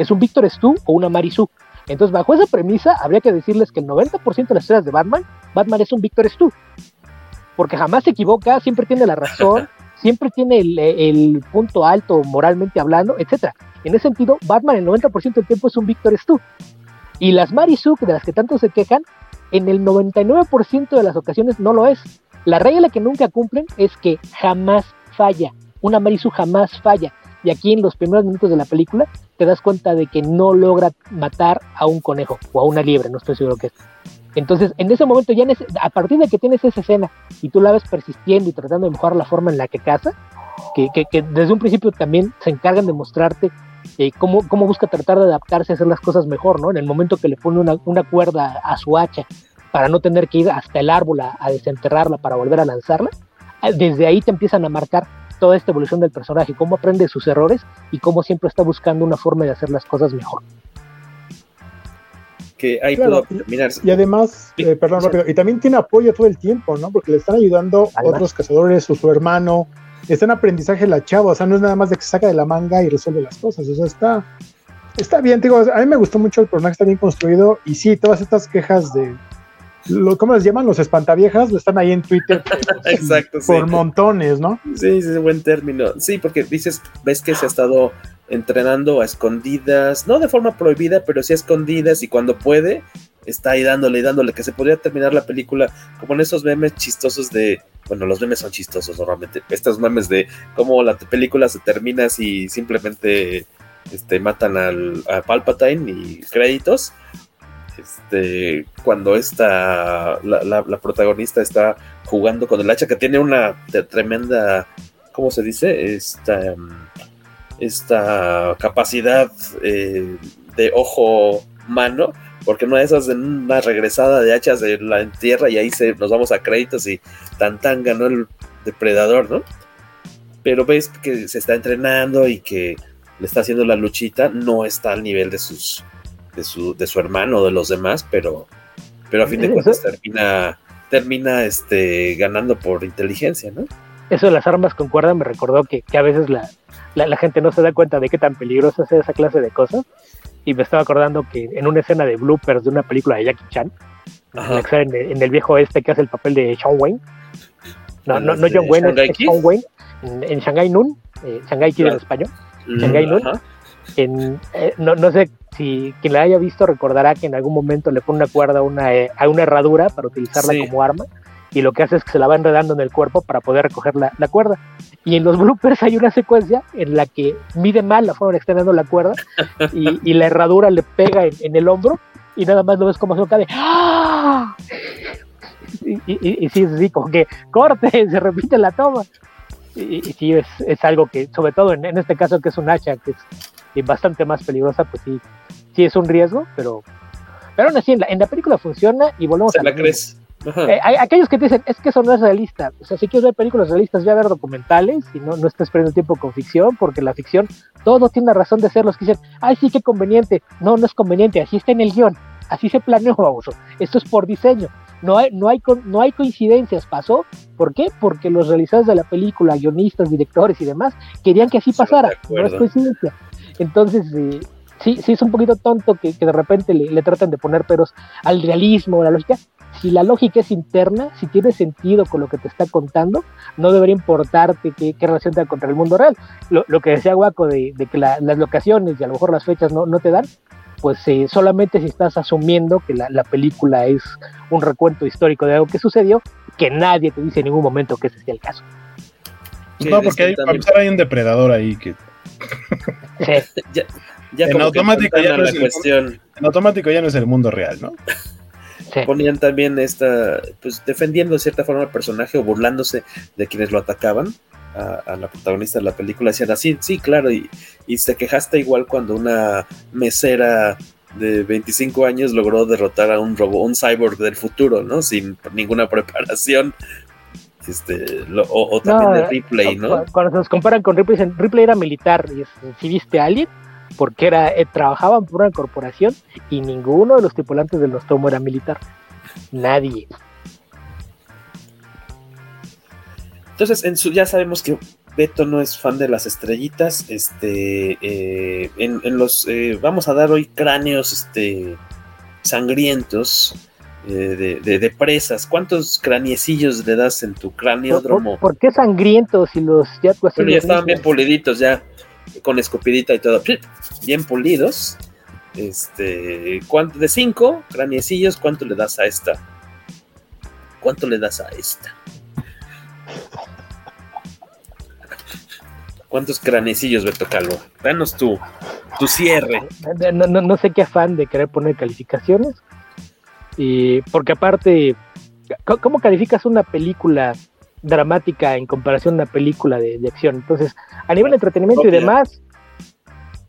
es un Víctor Stu o una Marisu. Entonces, bajo esa premisa, habría que decirles que el 90% de las historias de Batman, Batman es un Víctor Stu. Porque jamás se equivoca, siempre tiene la razón, siempre tiene el, punto alto moralmente hablando, etc. En ese sentido, Batman el 90% del tiempo es un Víctor Stu. Y las Marisu, de las que tanto se quejan, en el 99% de las ocasiones no lo es. La regla que nunca cumplen es que jamás falla. Una Marisu jamás falla. Y aquí en los primeros minutos de la película te das cuenta de que no logra matar a un conejo o a una liebre, no estoy seguro que es. Entonces, en ese momento, ya a partir de que tienes esa escena y tú la ves persistiendo y tratando de mejorar la forma en la que caza, que, desde un principio también se encargan de mostrarte eh, cómo, busca tratar de adaptarse a hacer las cosas mejor, ¿no? En el momento que le pone una cuerda a su hacha para no tener que ir hasta el árbol a, a desenterrarla para volver a lanzarla, desde ahí te empiezan a marcar toda esta evolución del personaje, cómo aprende sus errores y cómo siempre está buscando una forma de hacer las cosas mejor. Que ahí puedo terminar. Y además, eh, perdón, rápido, y también tiene apoyo todo el tiempo, ¿no? Porque le están ayudando otros cazadores o su hermano. Está en aprendizaje la chava, o sea, no es nada más de que se saca de la manga y resuelve las cosas, o sea, está, está bien, digo, a mí me gustó mucho el personaje, está bien construido, y sí, todas estas quejas de, ¿cómo les llaman? Los espantaviejas, están ahí en Twitter. Exacto, Por montones, ¿no? Sí, sí, buen término. Sí, porque dices, ves que se ha estado entrenando a escondidas, no de forma prohibida, pero sí a escondidas y cuando puede, está ahí dándole y dándole, que se podría terminar la película como en esos memes chistosos de, bueno, los memes son chistosos normalmente, estos memes de cómo la película se termina si simplemente este, matan al, a Palpatine y créditos, este, cuando esta, la, protagonista está jugando con el hacha, que tiene una tremenda, ¿cómo se dice? Esta, esta capacidad eh, de ojo mano, porque no de esas de una regresada de hachas de la tierra y ahí se, nos vamos a créditos y tan tan ganó el depredador, ¿no? Pero ves que se está entrenando y que le está haciendo la luchita, no está al nivel de sus de su, de su hermano o de los demás, pero, pero a fin de cuentas termina, termina este, ganando por inteligencia, ¿no? Eso de las armas con cuerda me recordó que, a veces la, la, gente no se da cuenta de qué tan peligrosa es esa clase de cosas. Y me estaba acordando que en una escena de bloopers de una película de Jackie Chan, en, el viejo este que hace el papel de Sean Wayne, no, no, no John Wayne, es Sean Wayne, en, Shanghai Noon, eh, Shanghai Kid en español, Shanghai Noon, en, eh, no, no sé si quien la haya visto recordará que en algún momento le pone una cuerda a una, eh, a una herradura para utilizarla como arma y lo que hace es que se la va enredando en el cuerpo para poder recoger la, cuerda. Y en los bloopers hay una secuencia en la que mide mal la forma de extendiendo la cuerda y, la herradura le pega en, el hombro y nada más lo ves como se cae. ¡Ah! Y, y, y, sí, sí, como que corte, se repite la toma. Y, sí, es, es, algo que, sobre todo en, en, este caso que es un hacha, que es y bastante más peligrosa, pues sí, sí es un riesgo, pero, pero aún así en la, en la película funciona y volvemos a... la crees. Eh, hay aquellos que te dicen, es que eso no es realista. O sea, si quieres ver películas realistas, ya ver documentales y no, no estés perdiendo tiempo con ficción, porque la ficción, todo tiene razón de ser. Los que dicen, ay, sí, qué conveniente. No, no es conveniente, así está en el guion. así se planeó, baboso. Esto es por diseño. No hay, no, hay, no hay coincidencias, pasó. ¿Por qué? Porque los realizadores de la película, guionistas, directores y demás, querían que así pasara. No es coincidencia. Entonces, eh, sí, sí es un poquito tonto que, de repente le, le traten de poner peros al realismo, a la lógica. Si la lógica es interna, si tiene sentido con lo que te está contando, no debería importarte qué, relación tenga contra el mundo real. Lo, que decía Guaco de, que las locaciones y a lo mejor las fechas no, no te dan, pues eh, solamente si estás asumiendo que la, película es un recuento histórico de algo que sucedió, que nadie te dice en ningún momento que ese sea el caso. no, porque hay, hay un depredador ahí que... ya, ya en automático ya no es cuestión. En automático ya no es el mundo real, ¿no? Ponían también esta, pues defendiendo de cierta forma al personaje o burlándose de quienes lo atacaban a, la protagonista de la película. Decían así, sí, claro, y, y se quejaste igual cuando una mesera de 25 años logró derrotar a un robot, un cyborg del futuro, ¿no? Sin ninguna preparación. Este, o, también de Ripley, ¿no? Cuando nos comparan con Ripley, Ripley era militar, y si viste a alguien, porque era, eh, trabajaban por una corporación y ninguno de los tripulantes del Nostromo era militar. Nadie. Entonces, en su, ya sabemos que Beto no es fan de las estrellitas. Este, eh, en, los, eh, vamos a dar hoy cráneos, este, sangrientos. De, de, presas, ¿cuántos craniecillos le das en tu craneódromo? ¿Por, qué sangrientos si los ya, ya estaban bien puliditos ya? con escupidita y todo, bien pulidos. Este, ¿cuánto de cinco craniecillos? ¿Cuánto le das a esta? ¿Cuánto le das a esta? ¿Cuántos cranecillos, Beto Calvo? Danos tu, tu cierre. No, no, sé qué afán de querer poner calificaciones. Y porque aparte, ¿cómo calificas una película dramática en comparación a una película de, acción. Entonces, a nivel de entretenimiento y demás,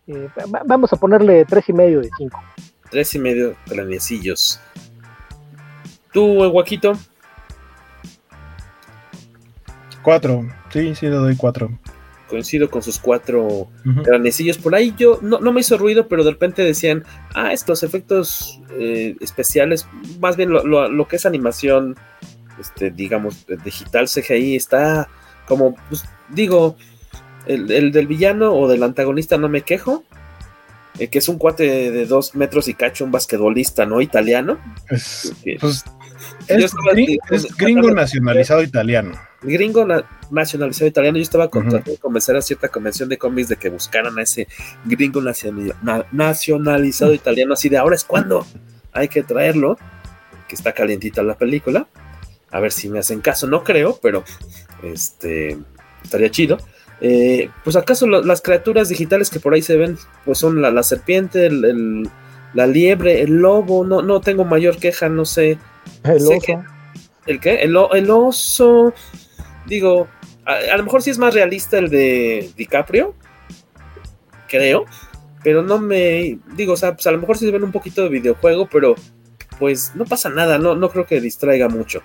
eh, vamos a ponerle tres y medio de cinco. Tres y medio cranecillos. ¿Tú, Guaquito? Cuatro. Sí, sí, le doy cuatro. Coincido con sus cuatro cranecillos. Por ahí yo no, me hizo ruido, pero de repente decían, ah, estos efectos eh, especiales, más bien lo que es animación este, digamos, digital CGI está como, pues, digo, el, del villano o del antagonista no me quejo, eh, que es un cuate de dos metros y cacho, un basquetbolista, ¿no? Italiano. Es, pues, gringo, nacionalizado italiano. Gringo nacionalizado italiano. Yo estaba tratando de convencer a cierta convención de cómics de que buscaran a ese gringo nacionalizado italiano, así de ahora es cuando hay que traerlo, que está calientita la película. A ver si me hacen caso, no creo, pero este estaría chido. Eh, pues acaso las criaturas digitales que por ahí se ven, pues son la, serpiente, la liebre, el lobo, no, no tengo mayor queja, no sé. El oso. ¿El qué? El, oso. Digo, a, lo mejor sí es más realista el de DiCaprio, creo, pero no me. Digo, o sea, pues a lo mejor sí se ven un poquito de videojuego, pero pues no pasa nada, no, no creo que distraiga mucho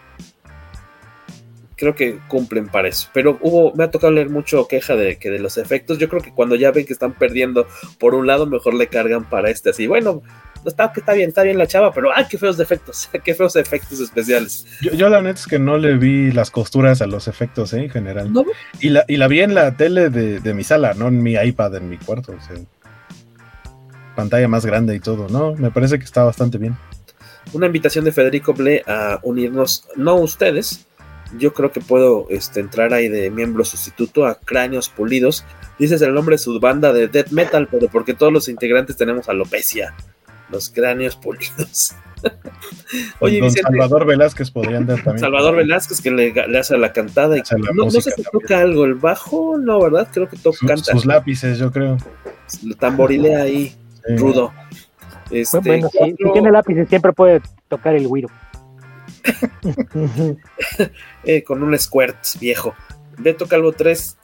creo que cumplen para eso. Pero hubo, me ha tocado leer mucho queja de que de los efectos. Yo creo que cuando ya ven que están perdiendo por un lado, mejor le cargan para este. Así, bueno, está, está bien, está bien la chava, pero ¡ay, qué feos efectos! ¡Qué feos efectos especiales! Yo, la neta es que no le vi las costuras a los efectos ¿eh? en general. Y, la, y la vi en la tele de, mi sala, no en mi iPad, en mi cuarto. pantalla más grande y todo, ¿no? Me parece que está bastante bien. Una invitación de Federico Ble a unirnos, no ustedes, yo creo que puedo este, entrar ahí de miembro sustituto a Cráneos Pulidos. Dices el nombre de su banda de death metal, pero porque todos los integrantes tenemos alopecia. Los Cráneos Pulidos. Oye, Don Salvador Velázquez podría andar también. Salvador Velázquez que le, hace la cantada. Y, no, sé si toca algo, el bajo, no, ¿verdad? Creo que toca canta. Sus lápices, yo creo. Tamborilea ahí, rudo. Este, bueno, si, tiene lápices siempre puede tocar el güiro. Eh, con un squirt viejo. Beto Calvo 3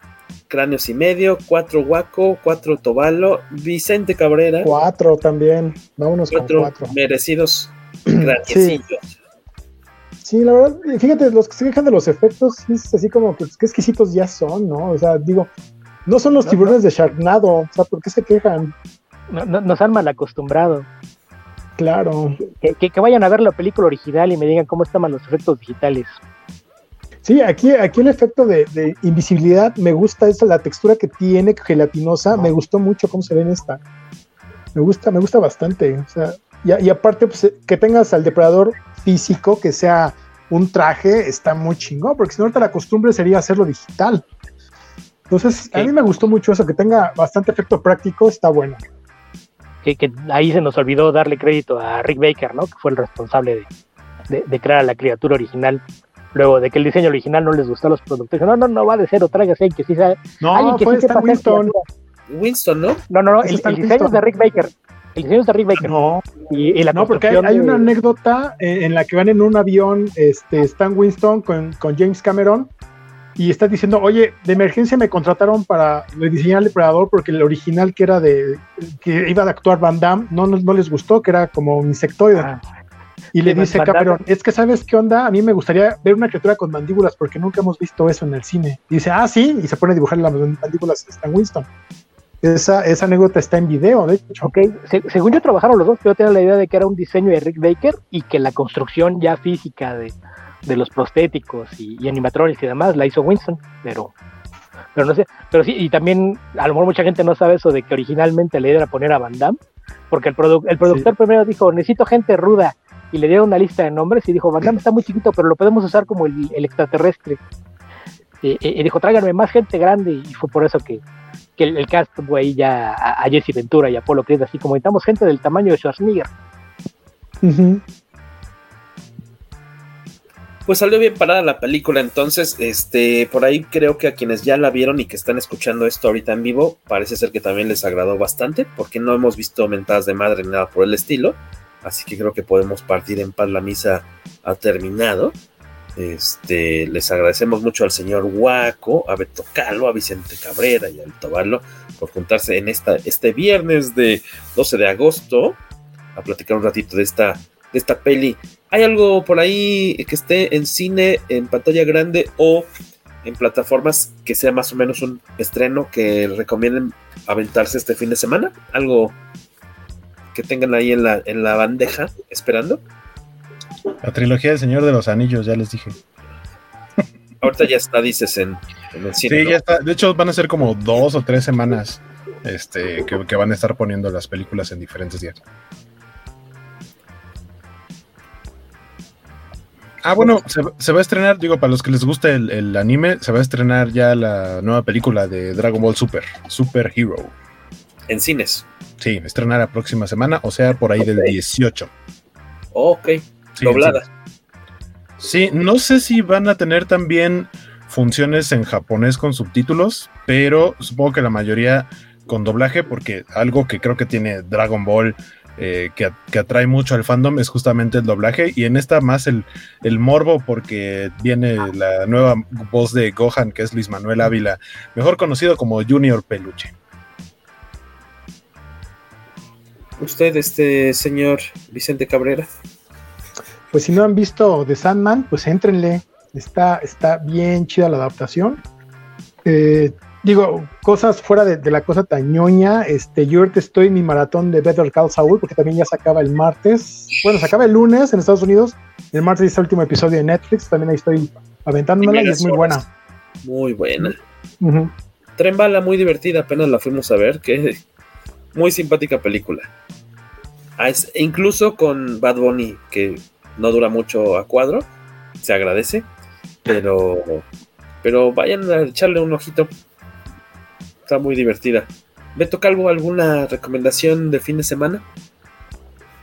cráneos y medio, 4 Guaco, 4 Tobalo, Vicente Cabrera. 4 también, vámonos cuatro con 4. Merecidos sí. sí. la verdad, fíjate, los que se quejan de los efectos, es así como que qué exquisitos ya son, ¿no? O sea, digo, no son los tiburones de Sharknado, o sea, ¿por qué se quejan? No, nos han mal acostumbrado. Claro. Que, que, vayan a ver la película original y me digan cómo estaban los efectos digitales. Sí, aquí, aquí el efecto de, invisibilidad me gusta eso, la textura que tiene gelatinosa, me gustó mucho cómo se ve en esta. Me gusta, me gusta bastante. O sea, y, aparte, pues, que tengas al depredador físico, que sea un traje, está muy chingón, porque si no, ahorita la costumbre sería hacerlo digital. Entonces, a mí me gustó mucho eso, que tenga bastante efecto práctico, está bueno. Que, ahí se nos olvidó darle crédito a Rick Baker, ¿no? Que fue el responsable de, crear a la criatura original. Luego de que el diseño original no les gustó a los productores. No, no, no va de cero, tráigase que sí sea. No, que sí Winston. Winston, ¿no? No, no, no, el, diseño es de Rick Baker. El diseño es de Rick Baker. No, y, la no porque hay, una anécdota en, la que van en un avión, este, Stan Winston con, con James Cameron, y está diciendo, oye, de emergencia me contrataron para diseñar el depredador porque el original que era de, que iba a actuar Van Damme, no, no, les gustó, que era como un insectoide. Ah. Y le dice Cameron, es que sabes qué onda, a mí me gustaría ver una criatura con mandíbulas porque nunca hemos visto eso en el cine. Y dice, ah, sí, y se pone a dibujar las mandíbulas de Stan Winston. Esa, esa anécdota está en video, de hecho. Ok, según yo trabajaron los dos, yo tenía la idea de que era un diseño de Rick Baker y que la construcción ya física de, de los prostéticos y, y, animatronics y demás la hizo Winston, pero pero no sé, pero sí, y también a lo mejor mucha gente no sabe eso de que originalmente le idea era poner a Van Damme, porque el, el productor primero dijo, necesito gente ruda, y le dieron una lista de nombres y dijo, Van Damme está muy chiquito, pero lo podemos usar como el, extraterrestre. Y, dijo, tráiganme más gente grande, y fue por eso que, que el, cast fue ahí ya a, Jesse Ventura y a Apolo Creed, así como necesitamos gente del tamaño de Schwarzenegger. Pues salió bien parada la película, entonces, este, por ahí creo que a quienes ya la vieron y que están escuchando esto ahorita en vivo, parece ser que también les agradó bastante, porque no hemos visto mentadas de madre ni nada por el estilo, así que creo que podemos partir en paz, la misa ha terminado. Este, les agradecemos mucho al señor Huaco, a Beto Calo, a Vicente Cabrera y a Tobarlo por juntarse en esta, este viernes de 12 de agosto a platicar un ratito de esta, de esta peli ¿Hay algo por ahí que esté en cine, en pantalla grande o en plataformas que sea más o menos un estreno que recomienden aventarse este fin de semana? ¿Algo que tengan ahí en la, en la bandeja esperando? La trilogía del Señor de los Anillos, ya les dije. Ahorita ya está, dices, en, el cine. Sí, ya está. De hecho, van a ser como dos o tres semanas este, que, que van a estar poniendo las películas en diferentes días. Ah, bueno, se, va a estrenar, digo, para los que les gusta el, anime, se va a estrenar ya la nueva película de Dragon Ball Super, Super Hero. En cines. Sí, estrenar la próxima semana, o sea, por ahí del 18. ok, doblada. Sí, no sé si van a tener también funciones en japonés con subtítulos, pero supongo que la mayoría con doblaje, porque algo que creo que tiene Dragon Ball eh, que, atrae mucho al fandom es justamente el doblaje y en esta más el, morbo porque viene la nueva voz de Gohan que es Luis Manuel Ávila, mejor conocido como Junior Peluche. ¿Usted, este señor Vicente Cabrera? Pues si no han visto The Sandman, pues éntrenle. Está, está bien chida la adaptación. Eh, digo, cosas fuera de, la cosa tañoña, este, yo ahorita estoy en mi maratón de Better Call Saul, porque también ya se acaba el martes, bueno, se acaba el lunes en Estados Unidos, el martes está el último episodio de Netflix, también ahí estoy aventándomela y, es muy buena. Muy buena. Tren Bala, muy divertida, apenas la fuimos a ver, que muy simpática película. Ah, incluso con Bad Bunny, que no dura mucho a cuadro, se agradece, pero, pero vayan a echarle un ojito está muy divertida. Beto Calvo, ¿alguna recomendación de fin de semana?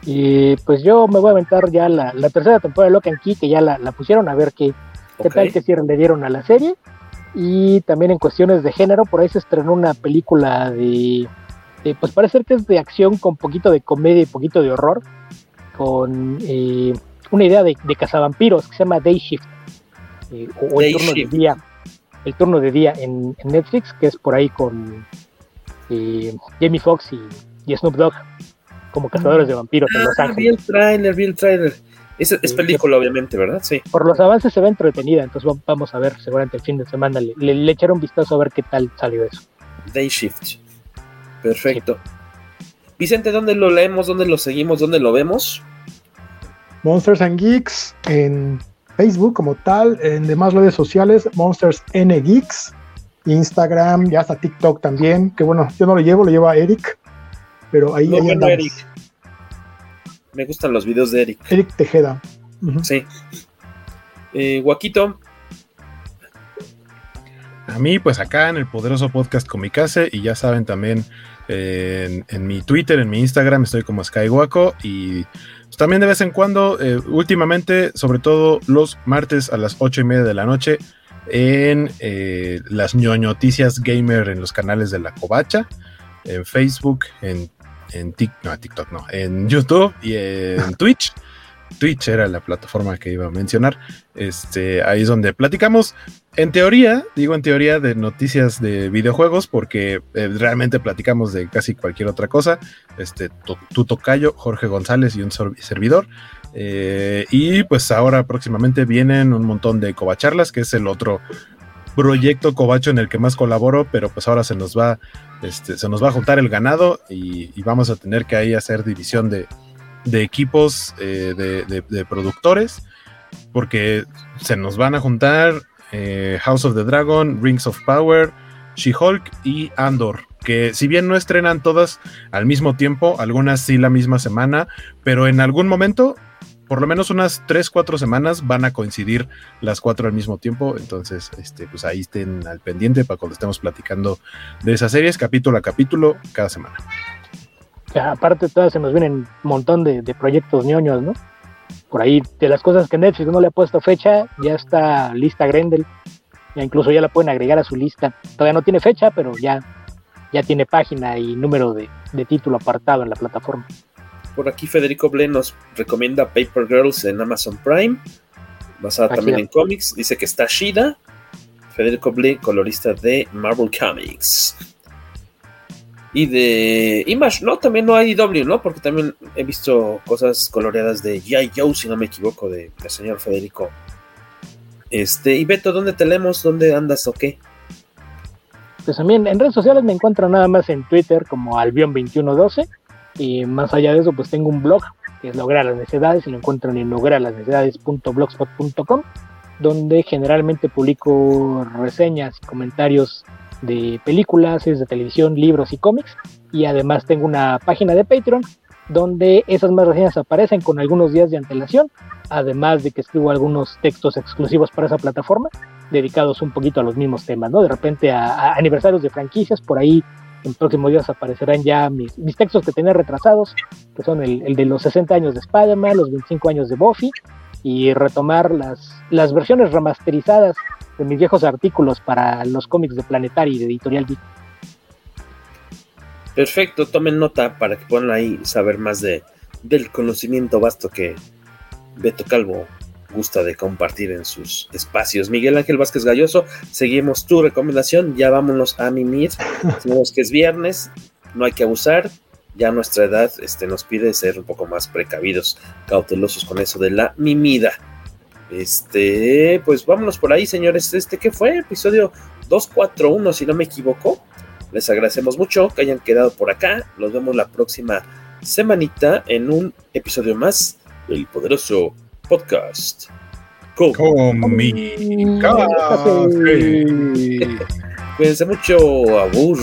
Y pues yo me voy a aventar ya la, tercera temporada de Lock and Key, que ya la, pusieron a ver qué, qué tal que cierre le dieron a la serie. Y también en cuestiones de género, por ahí se estrenó una película de, pues parece que es de acción con poquito de comedia y poquito de horror, con eh, una idea de, de cazavampiros que se llama Day Shift, eh, o, el turno del día el turno de día en, Netflix, que es por ahí con eh, Jamie Foxx y, Snoop Dogg como cazadores de vampiros en Los ah, Ángeles. Vi el trailer, vi el trailer. Es, es película, obviamente, ¿verdad? Sí. Por los avances se ve entretenida, entonces vamos a ver, seguramente el fin de semana le, le, echaré un vistazo a ver qué tal salió eso. Day Shift. Perfecto. Vicente, ¿dónde lo leemos? ¿Dónde lo seguimos? ¿Dónde lo vemos? Monsters and Geeks en Facebook como tal, en demás redes sociales, Monsters N Geeks, Instagram, ya hasta TikTok también, que bueno, yo no lo llevo, lo lleva Eric, pero ahí. Eric. Me gustan los videos de Eric. Eric Tejeda. Sí. Eh, Guaquito. A mí, pues acá en el poderoso podcast Comicase, y ya saben también eh, en, mi Twitter, en mi Instagram, estoy como Skywaco, y pues, también de vez en cuando, eh, últimamente, sobre todo los martes a las ocho y media de la noche, en eh, las ñoñoticias gamer en los canales de la Covacha, en Facebook, en, en no, TikTok no, en YouTube y en Twitch. Twitch era la plataforma que iba a mencionar. Este, ahí es donde platicamos, en teoría, digo en teoría, de noticias de videojuegos, porque eh, realmente platicamos de casi cualquier otra cosa. Este, tu, tocayo, Jorge González y un servidor. Eh, y pues ahora próximamente vienen un montón de covacharlas, que es el otro proyecto covacho en el que más colaboro, pero pues ahora se nos va, este, se nos va a juntar el ganado y, y vamos a tener que ahí hacer división de, de equipos eh, de, productores, porque se nos van a juntar eh, House of the Dragon, Rings of Power, She-Hulk y Andor, que si bien no estrenan todas al mismo tiempo, algunas sí la misma semana, pero en algún momento por lo menos unas 3, 4 semanas van a coincidir las cuatro al mismo tiempo. Entonces, este, pues ahí estén al pendiente para cuando estemos platicando de esas series, capítulo a capítulo, cada semana. Ya, aparte, todas se nos vienen un montón de, de, proyectos ñoños, ¿no? Por ahí, de las cosas que Netflix no le ha puesto fecha, ya está lista Grendel. Ya incluso ya la pueden agregar a su lista. Todavía no tiene fecha, pero ya, ya tiene página y número de, de título apartado en la plataforma. Por aquí Federico Ble nos recomienda Paper Girls en Amazon Prime, basada también en cómics. Dice que está Shida. Federico Ble, colorista de Marvel Comics. Y de Image, ¿no? También no hay IW, ¿no? Porque también he visto cosas coloreadas de G.I. Joe, si no me equivoco, de, de señor Federico. Este, y Beto, ¿dónde te leemos? ¿Dónde andas o qué? Pues también en redes sociales me encuentro nada más en Twitter como Albion2112 y más allá de eso, pues tengo un blog que es Lograr las Necesidades y lo encuentran en lograrlasnecesidades.blogspot.com, donde generalmente publico reseñas y comentarios de películas, series de televisión, libros y cómics. Y además tengo una página de Patreon donde esas más reseñas aparecen con algunos días de antelación, además de que escribo algunos textos exclusivos para esa plataforma, dedicados un poquito a los mismos temas, ¿no? De repente a, aniversarios de franquicias, por ahí en próximos días aparecerán ya mis, textos que tenía retrasados, que son el, el, de los 60 años de Spider-Man, los 25 años de Buffy, y retomar las, las versiones remasterizadas de mis viejos artículos para los cómics de Planetary y de Editorial Geek. Perfecto, tomen nota para que puedan ahí saber más de, del conocimiento vasto que Beto Calvo gusta de compartir en sus espacios. Miguel Ángel Vázquez Galloso, seguimos tu recomendación, ya vámonos a mimir. Sabemos que es viernes, no hay que abusar. Ya nuestra edad este, nos pide ser un poco más precavidos, cautelosos con eso de la mimida. Este, pues vámonos por ahí, señores. Este, ¿qué fue? Episodio 241, si no me equivoco. Les agradecemos mucho que hayan quedado por acá. Nos vemos la próxima semanita en un episodio más del poderoso podcast. Cuídense mucho. Abur.